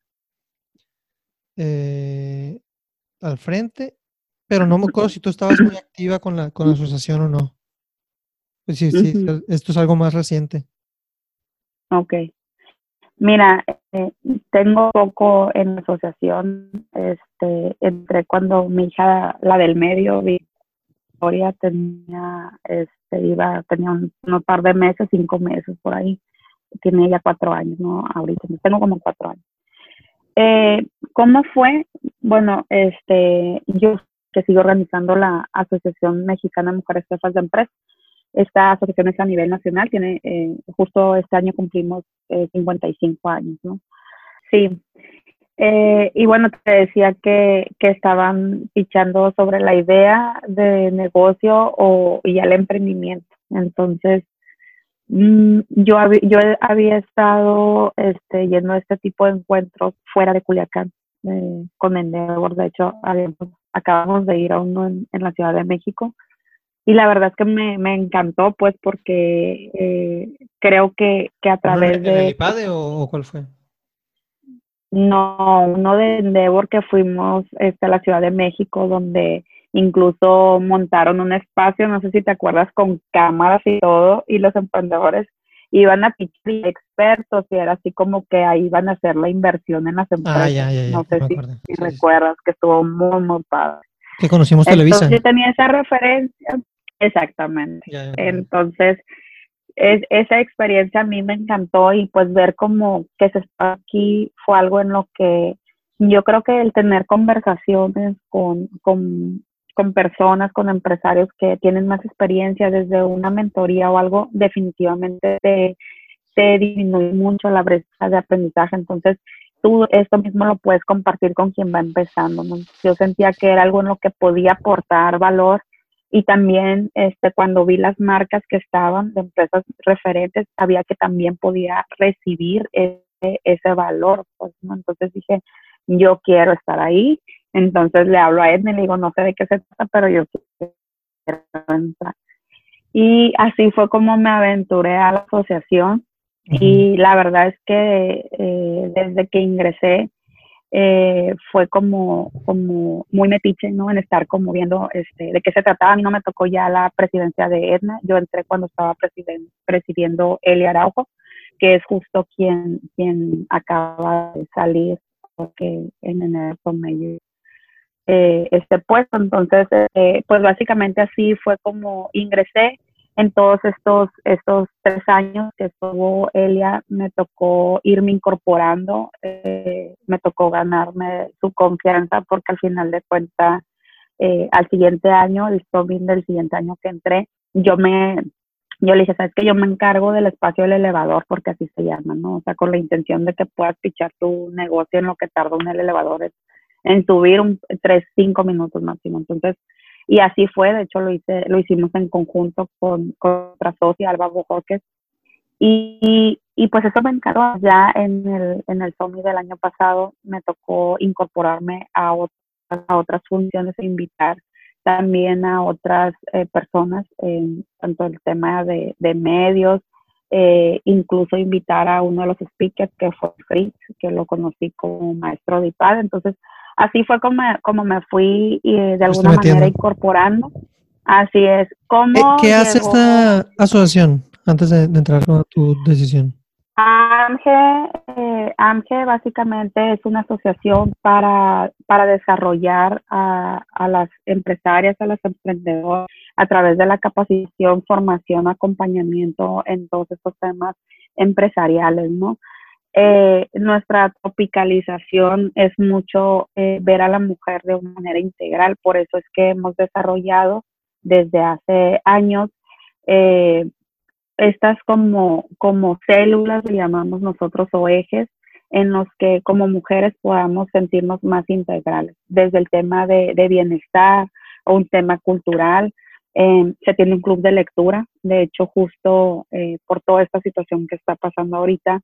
S1: eh, al frente, pero no me acuerdo si tú estabas muy activa con la, con la asociación o no. Pues sí, sí, esto es algo más reciente.
S2: Ok. Mira, eh, tengo poco en la asociación, este, entre cuando mi hija, la del medio, Victoria, tenía, este, iba, tenía un, un, par de meses, cinco meses por ahí. Tiene ya cuatro años, ¿no? Ahorita, tengo como cuatro años. Eh, ¿Cómo fue? Bueno, este, yo que sigo organizando la Asociación Mexicana de Mujeres Jefas de Empresa. Esta asociación es a nivel nacional, tiene, eh, justo este año cumplimos 55 eh, años, ¿no? Sí. Eh, y bueno, te decía que, que estaban pichando sobre la idea de negocio o, y el emprendimiento. Entonces, Mm, yo, yo había estado este, yendo a este tipo de encuentros fuera de Culiacán eh, con Endeavor. De hecho, acabamos de ir a uno en, la Ciudad de México. Y la verdad es que me, me encantó, pues, porque eh, creo que, que a través de...
S1: ¿El IPADE o, cuál fue?
S2: No, uno de Endeavor que fuimos este, a la Ciudad de México, donde Incluso montaron un espacio, no sé si te acuerdas, con cámaras y todo, y los emprendedores iban a pichar expertos y era así como que ahí iban a hacer la inversión en las ah, empresas. no sé si, recuerdas que estuvo muy, muy padre.
S1: Que conocimos Televisa.
S2: Entonces, yo tenía esa referencia, exactamente. Entonces, es, esa experiencia a mí me encantó y pues ver como que se está aquí fue algo en lo que yo creo que el tener conversaciones con, con con personas, con empresarios que tienen más experiencia desde una mentoría o algo, definitivamente te, te disminuye mucho la brecha de aprendizaje. Entonces, tú esto mismo lo puedes compartir con quien va empezando. Yo sentía que era algo en lo que podía aportar valor y también este, cuando vi las marcas que estaban de empresas referentes, sabía que también podía recibir ese, ese valor. Pues, Entonces dije, yo quiero estar ahí. Entonces le hablo a Edna y le digo, no sé de qué se trata, pero yo quiero entrar. Y así fue como me aventuré a la asociación. Y la verdad es que eh, desde que ingresé, eh, fue como, como muy metiche, ¿no? En estar como viendo este, de qué se trataba. A mí no me tocó ya la presidencia de Edna. Yo entré cuando estaba presidiendo Eli Araujo, que es justo quien, quien acaba de salir, porque en enero tomé eh, este puesto. Entonces, eh, pues básicamente así fue como ingresé en todos estos, estos tres años que estuvo Elia, me tocó irme incorporando, eh, me tocó ganarme su confianza porque al final de cuentas, eh, al siguiente año, el bien del siguiente año que entré, yo me, yo le dije, sabes que yo me encargo del espacio del elevador porque así se llama, ¿no? O sea, con la intención de que puedas pichar tu negocio en lo que tarda un elevador en subir un, tres, cinco minutos máximo. Entonces, y así fue, de hecho lo, hice, lo hicimos en conjunto con, otra socia, Alba Bojoques. Y, y, pues eso me encargó. Ya en el, en el Summit del año pasado me tocó incorporarme a otras, a otras funciones e invitar también a otras eh, personas en tanto el tema de, de medios, eh, incluso invitar a uno de los speakers que fue Fritz, que lo conocí como maestro de IPAD. Entonces, así fue como, como me fui y de alguna manera incorporando. Así es. ¿Cómo
S1: ¿Qué, hace esta asociación antes de, entrar con tu decisión?
S2: AMGE, eh, AMGE básicamente es una asociación para, para desarrollar a, a, las empresarias, a las emprendedoras, a través de la capacitación, formación, acompañamiento en todos estos temas empresariales, ¿no? Eh, nuestra tropicalización es mucho eh, ver a la mujer de una manera integral, por eso es que hemos desarrollado desde hace años eh, estas como, como células, le llamamos nosotros, o ejes, en los que como mujeres podamos sentirnos más integrales, desde el tema de, de bienestar o un tema cultural. se tiene un club de lectura, de hecho, justo por toda esta situación que está pasando ahorita,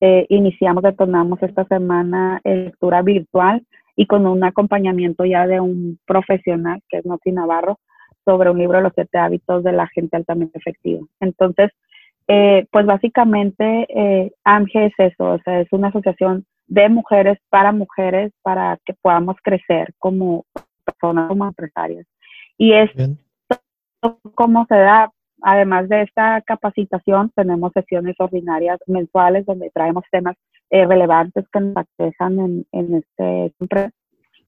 S2: eh, iniciamos, detonamos esta semana lectura virtual y con un acompañamiento ya de un profesional, que es Noti Navarro, sobre un libro de los siete hábitos de la gente altamente efectiva. Entonces, eh, pues básicamente eh, AMGE es eso, o sea, es una asociación de mujeres para mujeres para que podamos crecer como personas, como empresarias. Y es como se da Además de esta capacitación, tenemos sesiones ordinarias mensuales donde traemos temas eh, relevantes que nos aquejan en, este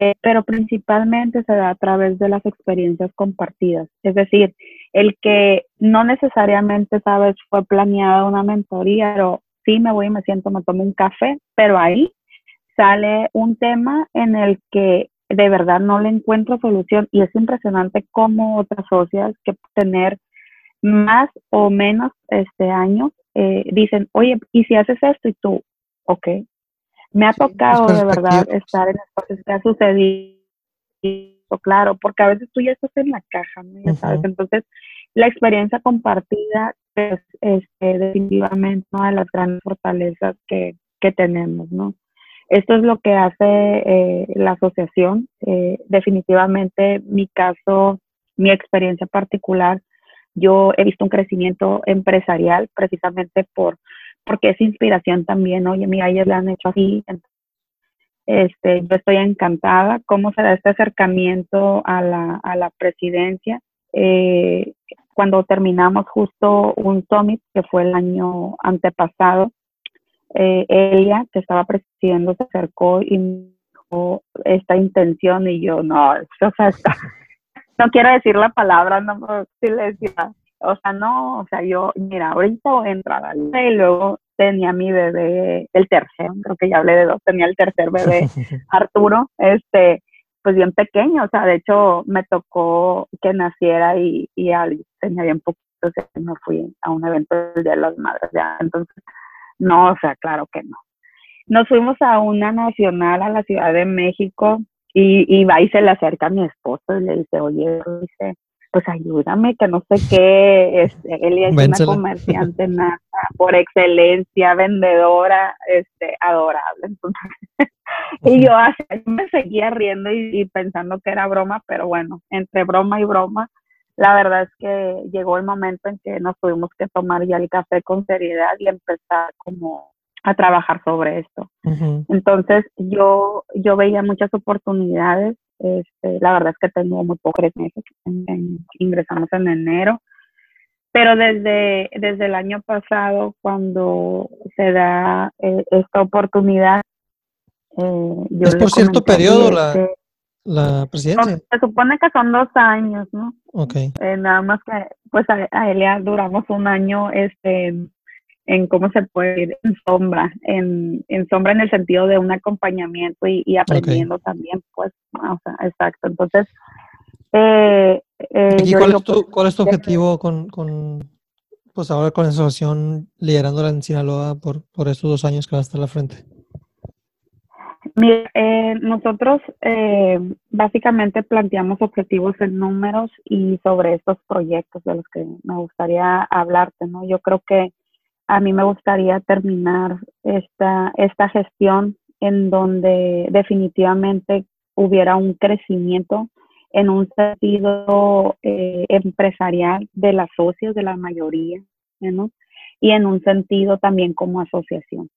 S2: eh, pero principalmente se da a través de las experiencias compartidas. Es decir, el que no necesariamente, sabes, fue planeada una mentoría, pero sí me voy y me siento, me tomo un café, pero ahí sale un tema en el que de verdad no le encuentro solución y es impresionante cómo otras socias que tener más o menos este año eh, dicen, oye, ¿y si haces esto? Y tú, ok. Me ha tocado de verdad estar en espacios que ha sucedido, claro, porque a veces tú ya estás en la caja, ¿no? sabes. Entonces, la experiencia compartida es este, definitivamente una de las grandes fortalezas que, que tenemos, ¿no? Esto es lo que hace eh, la asociación. Eh, definitivamente, mi caso, mi experiencia particular, yo he visto un crecimiento empresarial precisamente por porque es inspiración también, oye, mira, ellos le han hecho así. Este, yo estoy encantada cómo se da este acercamiento a la, a la presidencia. Eh, cuando terminamos justo un summit que fue el año antepasado, eh, Elia, que estaba presidiendo, se acercó y me dijo esta intención y yo, no, o sea, está, no quiero decir la palabra, no puedo decía, o sea, no, o sea, yo, mira, ahorita voy a entrar al y luego tenía mi bebé, el tercero, creo que ya hablé de dos, tenía el tercer bebé, Arturo, este, pues bien pequeño, o sea, de hecho me tocó que naciera y, y tenía bien poquito, o sea, me fui a un evento del Día de las Madres, ya, entonces, no, o sea, claro que no. Nos fuimos a una nacional a la Ciudad de México, y, y va y se le acerca a mi esposo y le dice, oye, dice, pues ayúdame, que no sé qué, este, Elia es una comerciante nata, por excelencia, vendedora, este, adorable. Entonces, y yo así me seguía riendo y, pensando que era broma, pero bueno, entre broma y broma, la verdad es que llegó el momento en que nos tuvimos que tomar ya el café con seriedad y empezar como a trabajar sobre esto. Entonces yo, yo veía muchas oportunidades este, la verdad es que tengo muy pocos meses, ingresamos en enero, pero desde, desde el año pasado, cuando se da eh, esta oportunidad,
S1: eh, es por cierto periodo la, la presidencia.
S2: Se supone que son dos años, ¿no?
S1: Ok.
S2: Eh, nada más que, pues a, a Elia duramos un año, este, en cómo se puede ir en sombra, en, en sombra en el sentido de un acompañamiento y, aprendiendo también, pues, o sea, exacto. Entonces, eh,
S1: eh cuál, es tu, cuál, es tu, objetivo con, con, pues ahora con la asociación liderándola en Sinaloa por, por estos dos años que va a estar a la frente?
S2: Mira, eh, nosotros eh, básicamente planteamos objetivos en números y sobre estos proyectos de los que me gustaría hablarte, ¿no? Yo creo que a mí me gustaría terminar esta, esta gestión en donde definitivamente hubiera un crecimiento en un sentido eh, empresarial de las socios, de la mayoría, ¿no? y en un sentido también como asociación.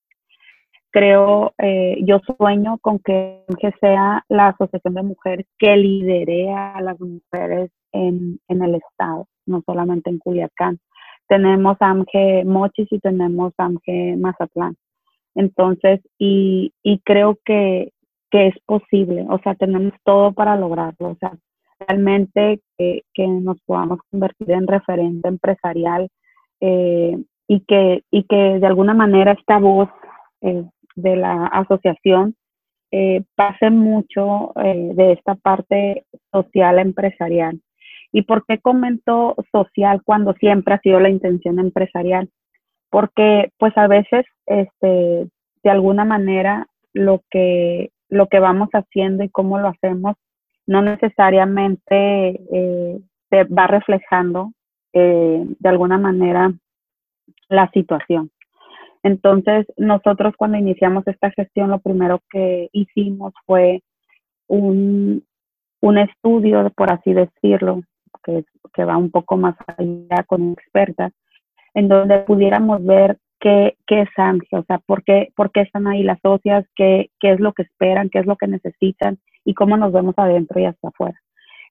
S2: Creo, eh, yo sueño con que, que, sea la asociación de mujeres que lidere a las mujeres en, en el Estado, no solamente en Culiacán tenemos AMGE Mochis y tenemos AMGE Mazatlán. Entonces, y, y creo que, que, es posible, o sea, tenemos todo para lograrlo, o sea, realmente que, que nos podamos convertir en referente empresarial eh, y, que, y que de alguna manera esta voz eh, de la asociación eh, pase mucho de esta parte social empresarial. ¿Y por qué comento social cuando siempre ha sido la intención empresarial? Porque pues a veces, este, de alguna manera, lo que, lo que vamos haciendo y cómo lo hacemos no necesariamente eh, se va reflejando eh, de alguna manera la situación. Entonces, nosotros cuando iniciamos esta gestión, lo primero que hicimos fue un, un estudio, por así decirlo, que, que va un poco más allá con expertas, en donde pudiéramos ver qué, qué es AMGE, o sea, por qué, por qué están ahí las socias, qué, qué es lo que esperan, qué es lo que necesitan y cómo nos vemos adentro y hasta afuera.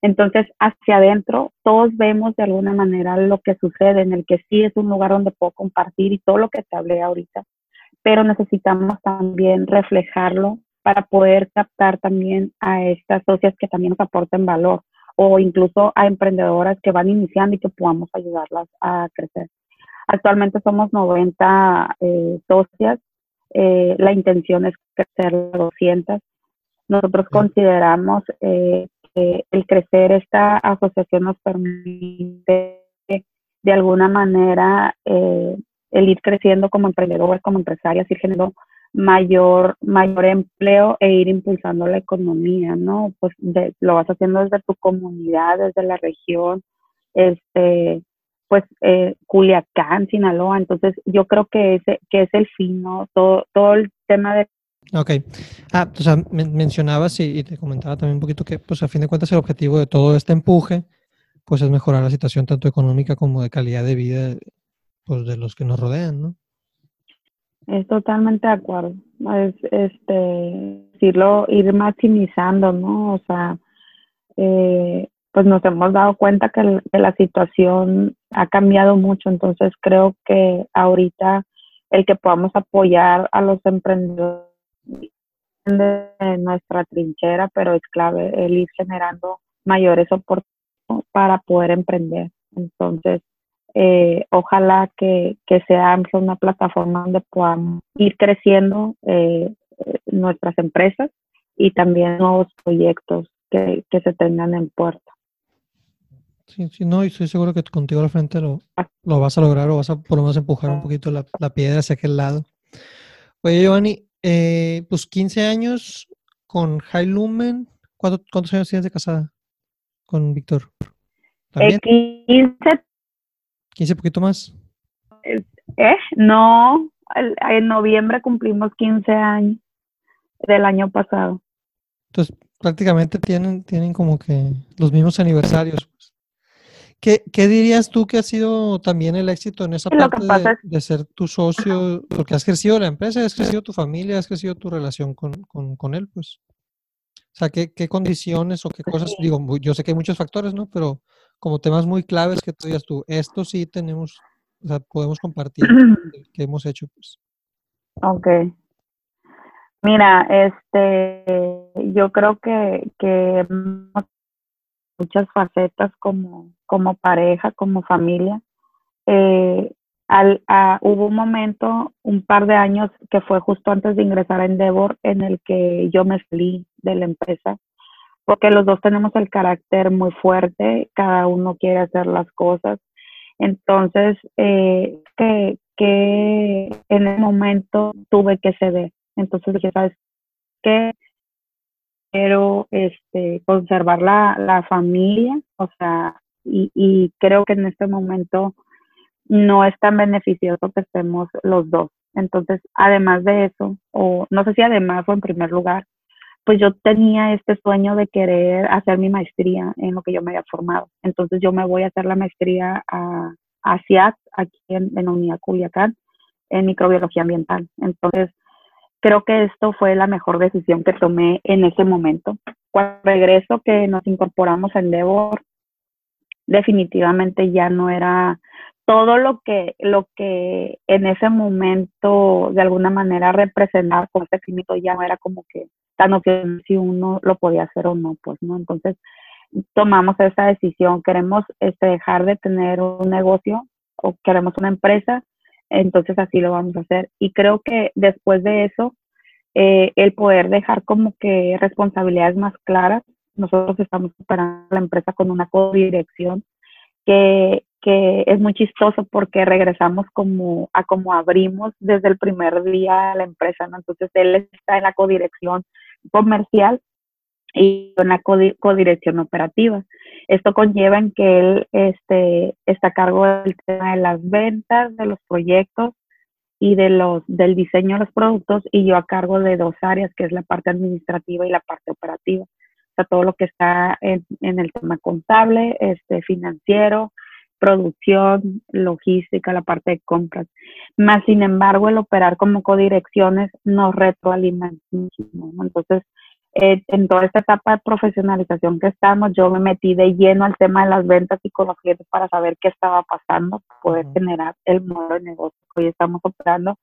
S2: Entonces, hacia adentro, todos vemos de alguna manera lo que sucede, en el que sí es un lugar donde puedo compartir y todo lo que te hablé ahorita, pero necesitamos también reflejarlo para poder captar también a estas socias que también nos aporten valor o incluso a emprendedoras que van iniciando y que podamos ayudarlas a crecer. Actualmente somos 90 eh, socias, eh, la intención es crecer a 200. Nosotros consideramos eh, que el crecer esta asociación nos permite de alguna manera el ir creciendo como emprendedores, como empresarias, ir generando mayor, mayor empleo e ir impulsando la economía, ¿no? Pues lo vas haciendo desde tu comunidad, desde la región, este, pues eh, Culiacán, Sinaloa, entonces yo creo que ese que es el fin, ¿no? Todo, todo el tema de...
S1: Ok. Ah, o sea, mencionabas y, te comentaba también un poquito que, pues a fin de cuentas, el objetivo de todo este empuje, pues es mejorar la situación tanto económica como de calidad de vida, pues de los que nos rodean, ¿no?
S2: Es totalmente de acuerdo. Es, este, decirlo, ir maximizando, ¿no? O sea, eh, pues nos hemos dado cuenta que, la situación ha cambiado mucho, entonces creo que ahorita el que podamos apoyar a los emprendedores de nuestra trinchera, pero es clave el ir generando mayores oportunidades para poder emprender. Entonces, eh, ojalá que, que sea una plataforma donde podamos ir creciendo eh, nuestras empresas y también nuevos proyectos que, se tengan en puerta.
S1: Sí, sí, no, y estoy seguro que contigo al frente lo, lo vas a lograr o vas a por lo menos empujar un poquito la, piedra hacia aquel lado. Oye, Giovanni, eh, pues 15 años con High Lumen, ¿cuántos años tienes de casada con Víctor?
S2: ¿También? 15.
S1: 15 poquito más.
S2: ¿Eh? No, en noviembre cumplimos 15 años del año pasado.
S1: Entonces, prácticamente tienen, tienen como que los mismos aniversarios. Pues. ¿Qué, ¿Qué, dirías tú que ha sido también el éxito en esa parte de, ser tu socio? Porque has crecido la empresa, has crecido tu familia, has crecido tu relación con, con, con él, pues. O sea, ¿qué, ¿qué, condiciones o qué cosas? Digo, yo sé que hay muchos factores, ¿no? Pero como temas muy claves que tú digas tú, esto sí tenemos, o sea, podemos compartir que hemos hecho, pues.
S2: Ok. Mira, este, yo creo que, que muchas facetas como, como pareja, como familia. Eh, al, hubo un momento, un par de años, que fue justo antes de ingresar a Endeavor, en el que yo me salí de la empresa, porque los dos tenemos el carácter muy fuerte, cada uno quiere hacer las cosas. Entonces, eh, que, en el momento tuve que ceder. Entonces dije, ¿sabes qué? Quiero este, conservar la, la familia, o sea, y, y creo que en este momento no es tan beneficioso que estemos los dos. Entonces, además de eso, o no sé si además o en primer lugar, pues yo tenía este sueño de querer hacer mi maestría en lo que yo me había formado. Entonces yo me voy a hacer la maestría a, CIAT, aquí en, en Unidad Culiacán, en microbiología ambiental. Entonces, creo que esto fue la mejor decisión que tomé en ese momento. Cuando regreso que nos incorporamos a Endeavor, definitivamente ya no era todo lo que, lo que en ese momento de alguna manera representaba con este ya no era como que tan obvio si uno lo podía hacer o no, pues, ¿no? Entonces tomamos esa decisión, queremos este, dejar de tener un negocio o queremos una empresa entonces así lo vamos a hacer. Y creo que después de eso, eh, el poder dejar como que responsabilidades más claras, nosotros estamos operando la empresa con una codirección que, que es muy chistoso porque regresamos como a como abrimos desde el primer día la empresa, ¿no? Entonces él está en la codirección comercial y en la codirección operativa. Esto conlleva en que él este, está a cargo del tema de las ventas, de los proyectos y de los, del diseño de los productos y yo a cargo de dos áreas, que es la parte administrativa y la parte operativa. O sea, todo lo que está en, en el tema contable, este, financiero, producción, logística, la parte de compras. Más sin embargo, el operar como codirecciones nos retroalimenta muchísimo. Entonces, eh, en toda esta etapa de profesionalización que estamos, yo me metí de lleno al tema de las ventas y con los clientes para saber qué estaba pasando, poder generar el modelo de negocio que hoy estamos operando.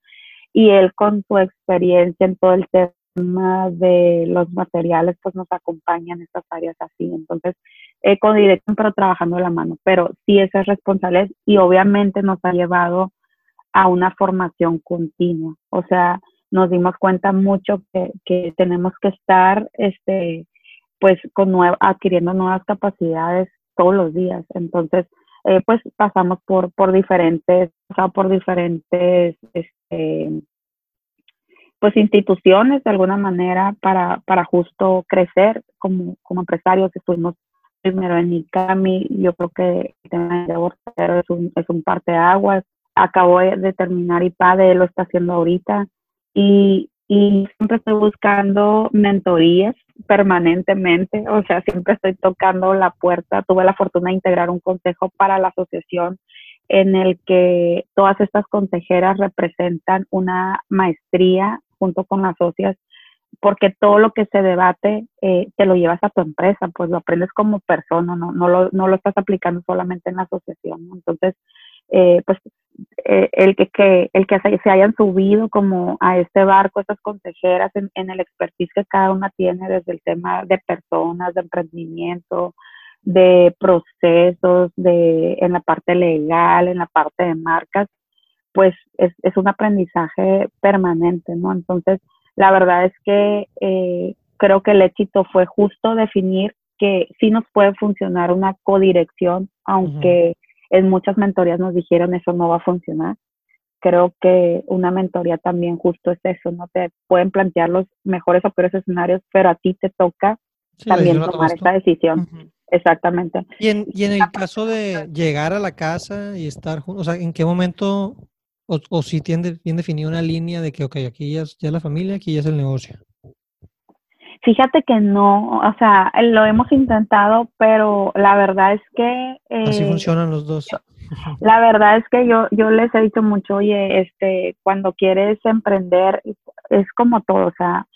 S2: Y él con su experiencia en todo el tema de los materiales, pues nos acompaña en estas áreas así. Entonces, eh, con dirección, pero trabajando la mano. Pero sí, esa es responsabilidad y obviamente nos ha llevado a una formación continua. O sea, nos dimos cuenta mucho que, que tenemos que estar, este, pues, con adquiriendo nuevas capacidades todos los días. Entonces, eh, pues, pasamos por, por diferentes, o sea, por diferentes, este, pues, instituciones de alguna manera para, para justo crecer como, como empresarios. Estuvimos primero en ICAMI, yo creo que el tema de es un, es un parte de aguas. Acabo de terminar IPADE, lo está haciendo ahorita y, y siempre estoy buscando mentorías permanentemente, o sea, siempre estoy tocando la puerta. Tuve la fortuna de integrar un consejo para la asociación en el que todas estas consejeras representan una maestría junto con las socias, porque todo lo que se debate eh, te lo llevas a tu empresa, pues lo aprendes como persona, no, no, lo, no lo estás aplicando solamente en la asociación. Entonces, eh, pues eh, el que, que, el que se hayan subido como a este barco, estas consejeras en, en, el expertise que cada una tiene desde el tema de personas, de emprendimiento, de procesos, de, en la parte legal, en la parte de marcas, pues es, es un aprendizaje permanente, ¿no? Entonces, la verdad es que eh, creo que el éxito fue justo definir que sí nos puede funcionar una codirección, aunque en muchas mentorías nos dijeron eso no va a funcionar. Creo que una mentoría también justo es eso, no te pueden plantear los mejores o peores escenarios, pero a ti te toca también tomar esta decisión. exactamente.
S1: Y en, y en el caso de llegar a la casa y estar juntos, o sea, ¿en qué momento, o, o si tiene bien definida una línea de que, ok, aquí ya es, ya es la familia, aquí ya es el negocio?
S2: Fíjate que no, o sea, lo hemos intentado, pero la verdad es que...
S1: Así
S2: eh,
S1: funcionan los dos.
S2: La verdad es que yo, yo les he dicho mucho, oye, este, cuando quieres emprender, es como todo, o sea,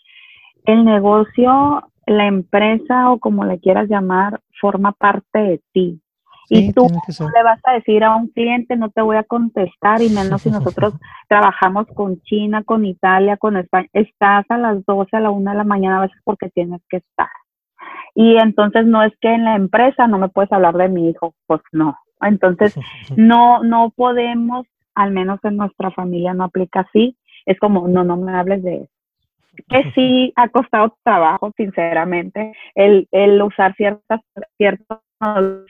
S2: el negocio, la empresa o como le quieras llamar, forma parte de ti.
S1: Sí,
S2: y tú le vas a decir a un cliente, no te voy a contestar, y menos si nosotros trabajamos con China, con Italia, con España, estás a las 12, a la 1 de la mañana a veces porque tienes que estar. Y entonces no es que en la empresa no me puedes hablar de mi hijo, pues no. Entonces no, no podemos, al menos en nuestra familia no aplica así, es como, no, no me hables de eso. Que sí ha costado trabajo, sinceramente, el, el usar ciertas, ciertos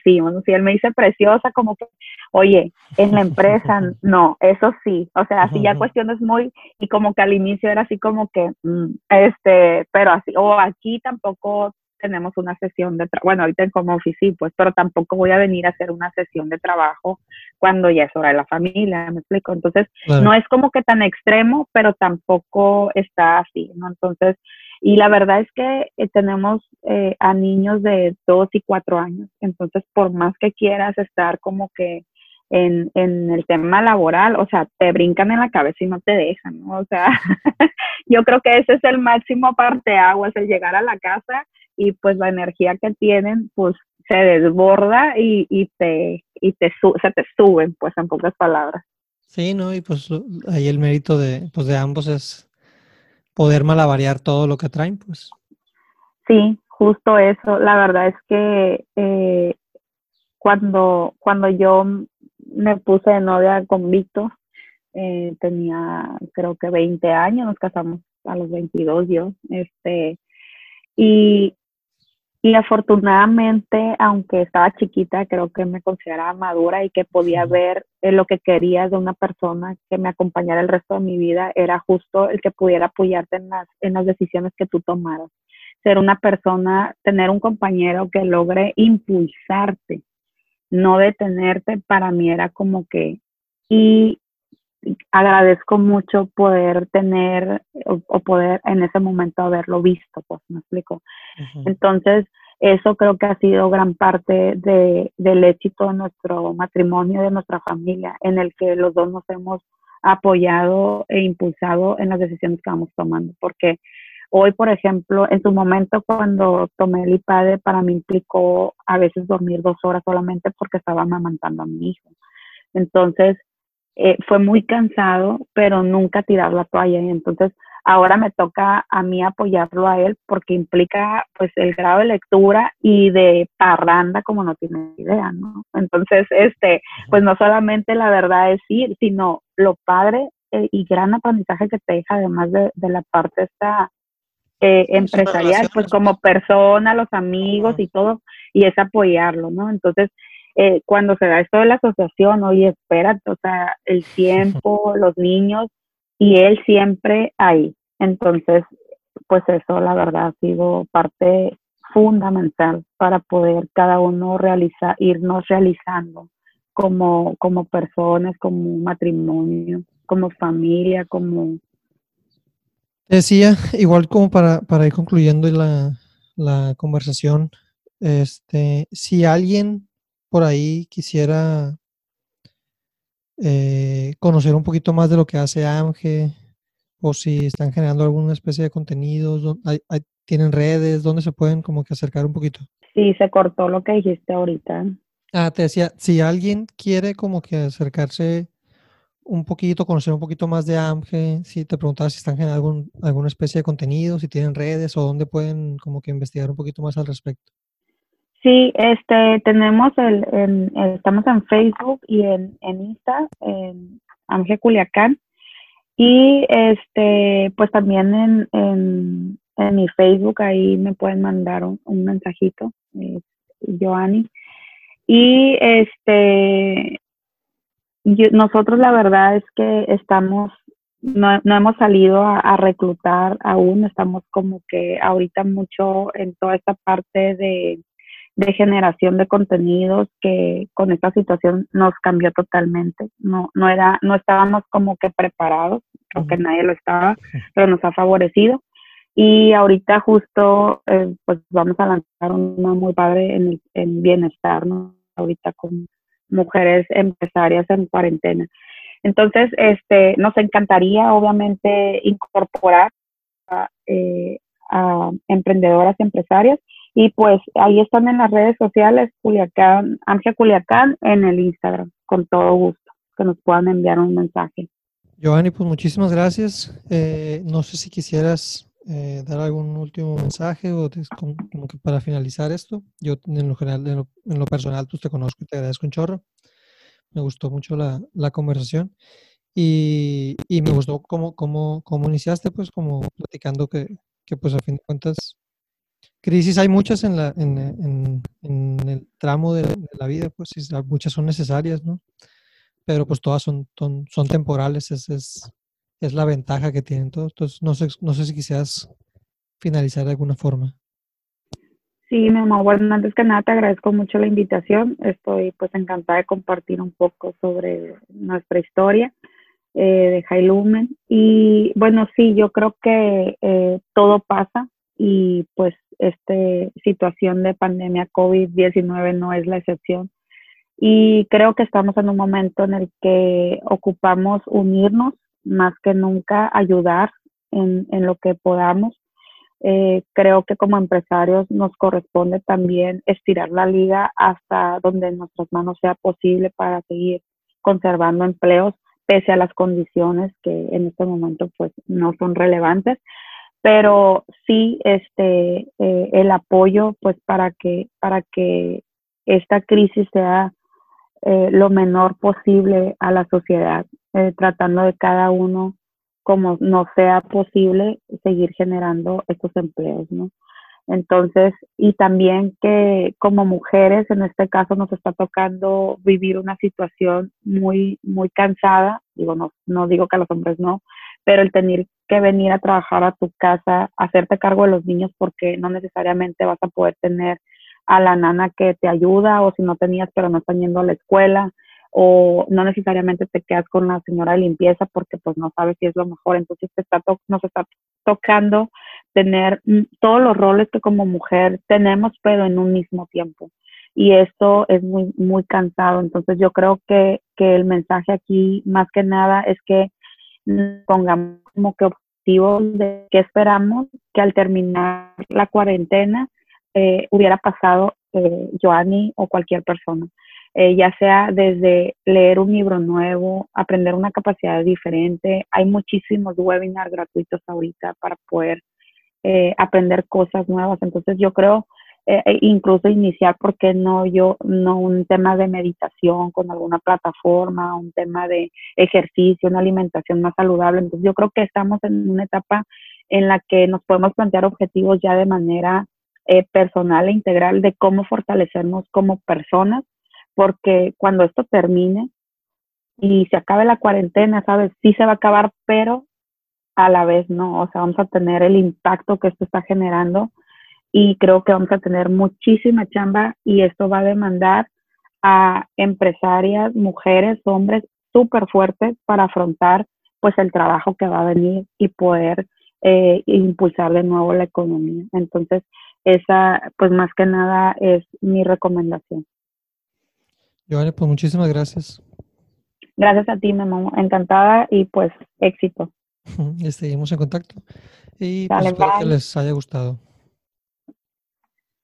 S2: sí, bueno, si él me dice preciosa, como que, oye, en la empresa, no, eso sí, o sea, así ya cuestiones muy, y como que al inicio era así como que, mm, este, pero así, o aquí tampoco tenemos una sesión de trabajo, bueno, ahorita en como office sí, pues, pero tampoco voy a venir a hacer una sesión de trabajo cuando ya es hora de la familia, me explico, entonces,
S1: Claro.
S2: no es como que tan extremo, pero tampoco está así, ¿no? Entonces, y la verdad es que eh, tenemos eh, a niños de dos y cuatro años, entonces por más que quieras estar como que en, en el tema laboral, o sea, te brincan en la cabeza y no te dejan, ¿no? O sea, yo creo que ese es el máximo parteaguas, el llegar a la casa y pues la energía que tienen, pues se desborda y, y te, y te se te suben, pues en pocas palabras.
S1: Sí, ¿no? Y pues ahí el mérito de, pues de ambos es poder malabarear todo lo que traen, pues.
S2: Sí, justo eso. La verdad es que eh, cuando, cuando yo me puse de novia con Víctor, eh, tenía creo que 20 años, nos casamos a los 22 yo, este, y, y afortunadamente, aunque estaba chiquita, creo que me consideraba madura y que podía ver eh, lo que quería de una persona que me acompañara el resto de mi vida, era justo el que pudiera apoyarte en las, en las decisiones que tú tomaras. Ser una persona, tener un compañero que logre impulsarte, no detenerte, para mí era como que, y agradezco mucho poder tener o, o poder en ese momento haberlo visto, pues me explico. Entonces, eso creo que ha sido gran parte de, del éxito de nuestro matrimonio, de nuestra familia, en el que los dos nos hemos apoyado e impulsado en las decisiones que vamos tomando. Porque hoy, por ejemplo, en su momento cuando tomé el IPADE, para mí implicó a veces dormir dos horas solamente porque estaba amamantando a mi hijo. Entonces, eh, fue muy cansado, pero nunca tirar la toalla. Y entonces, ahora me toca a mí apoyarlo a él porque implica pues el grado de lectura y de parranda como no tiene idea, ¿no? Entonces, este, pues no solamente la verdad es ir, sino lo padre eh, y gran aprendizaje que te deja además de, de la parte esta eh, empresarial, pues como persona, los amigos y todo, y es apoyarlo, ¿no? Entonces, eh, cuando se da esto de la asociación, oye, espérate, o sea, el tiempo, los niños, y él siempre ahí. Entonces, pues eso, la verdad, ha sido parte fundamental para poder cada uno realizar, irnos realizando como, como personas, como matrimonio, como familia, como...
S1: Decía, igual como para, para ir concluyendo la, la conversación, este, si alguien por ahí quisiera eh, conocer un poquito más de lo que hace AMGE, o si están generando alguna especie de contenidos, dó- hay- hay- tienen redes, donde se pueden como que acercar un poquito.
S2: Sí, se cortó lo que dijiste ahorita.
S1: Ah, te decía, si alguien quiere como que acercarse un poquito, conocer un poquito más de AMGE, si te preguntaba si están generando algún, alguna especie de contenido, si tienen redes o dónde pueden como que investigar un poquito más al respecto.
S2: Sí, este, tenemos el, en- estamos en Facebook y en, en Insta, en Ángel Culiacán, y este, pues también en, en, en mi Facebook, ahí me pueden mandar un, mensajito, eh, Joanny. Y este, nosotros la verdad es que estamos, no, no hemos salido a, a reclutar aún, estamos como que ahorita mucho en toda esta parte de de generación de contenidos que con esta situación nos cambió totalmente. No, no era, no estábamos como que preparados, creo que nadie lo estaba, pero nos ha favorecido. Y ahorita justo eh, pues vamos a lanzar una muy padre en, en bienestar, ¿no? Ahorita con mujeres empresarias en cuarentena. Entonces, este, nos encantaría obviamente incorporar a, eh, a emprendedoras empresarias y pues ahí están en las redes sociales, Culiacán, Amgia Culiacán, en el Instagram, con todo gusto, que nos puedan enviar un mensaje.
S1: Giovanni, pues muchísimas gracias. Eh, no sé si quisieras eh, dar algún último mensaje o como, que para finalizar esto. Yo en lo general, en lo, personal, pues te conozco y te agradezco un chorro. Me gustó mucho la, la conversación y, y, me gustó cómo, cómo, cómo iniciaste, pues como platicando que, que pues a fin de cuentas crisis hay muchas en, la, en, el tramo de, la vida, pues muchas son necesarias, ¿no? Pero pues todas son, temporales, es, es, la ventaja que tienen todos. Entonces, no sé, no sé si quisieras finalizar de alguna forma.
S2: Sí, mi amor, bueno, antes que nada te agradezco mucho la invitación. Estoy pues encantada de compartir un poco sobre nuestra historia eh, de High. Y bueno, sí, yo creo que eh, todo pasa y pues esta situación de pandemia COVID-19 no es la excepción. Y creo que estamos en un momento en el que ocupamos unirnos más que nunca, ayudar en, en lo que podamos. Eh, creo que como empresarios nos corresponde también estirar la liga hasta donde en nuestras manos sea posible para seguir conservando empleos pese a las condiciones que en este momento pues no son relevantes pero sí este eh, el apoyo pues para que para que esta crisis sea eh, lo menor posible a la sociedad eh, tratando de cada uno como no sea posible seguir generando estos empleos no entonces y también que como mujeres en este caso nos está tocando vivir una situación muy muy cansada digo no no digo que a los hombres no pero el tener que venir a trabajar a tu casa, hacerte cargo de los niños porque no necesariamente vas a poder tener a la nana que te ayuda o si no tenías pero no están yendo a la escuela o no necesariamente te quedas con la señora de limpieza porque pues no sabes si es lo mejor. Entonces te está nos está tocando tener todos los roles que como mujer tenemos pero en un mismo tiempo. Y esto es muy, muy cansado. Entonces yo creo que, que el mensaje aquí más que nada es que pongamos como que objetivo de qué esperamos que al terminar la cuarentena eh, hubiera pasado eh, Joanny o cualquier persona. Eh, ya sea desde leer un libro nuevo, aprender una capacidad diferente. Hay muchísimos webinars gratuitos ahorita para poder eh, aprender cosas nuevas. Entonces yo creo eh, e incluso iniciar, porque no yo, no un tema de meditación con alguna plataforma, un tema de ejercicio, una alimentación más saludable. Entonces yo creo que estamos en una etapa en la que nos podemos plantear objetivos ya de manera eh, personal e integral de cómo fortalecernos como personas, porque cuando esto termine y se acabe la cuarentena, ¿sabes? Sí se va a acabar, pero a la vez no, o sea, vamos a tener el impacto que esto está generando y creo que vamos a tener muchísima chamba y esto va a demandar a empresarias, mujeres, hombres súper fuertes para afrontar pues el trabajo que va a venir y poder eh, impulsar de nuevo la economía. Entonces, esa pues más que nada es mi recomendación.
S1: Giovanni, pues muchísimas gracias.
S2: Gracias a ti, mamá. Encantada y pues éxito.
S1: Seguimos en contacto y pues, espero que les haya gustado.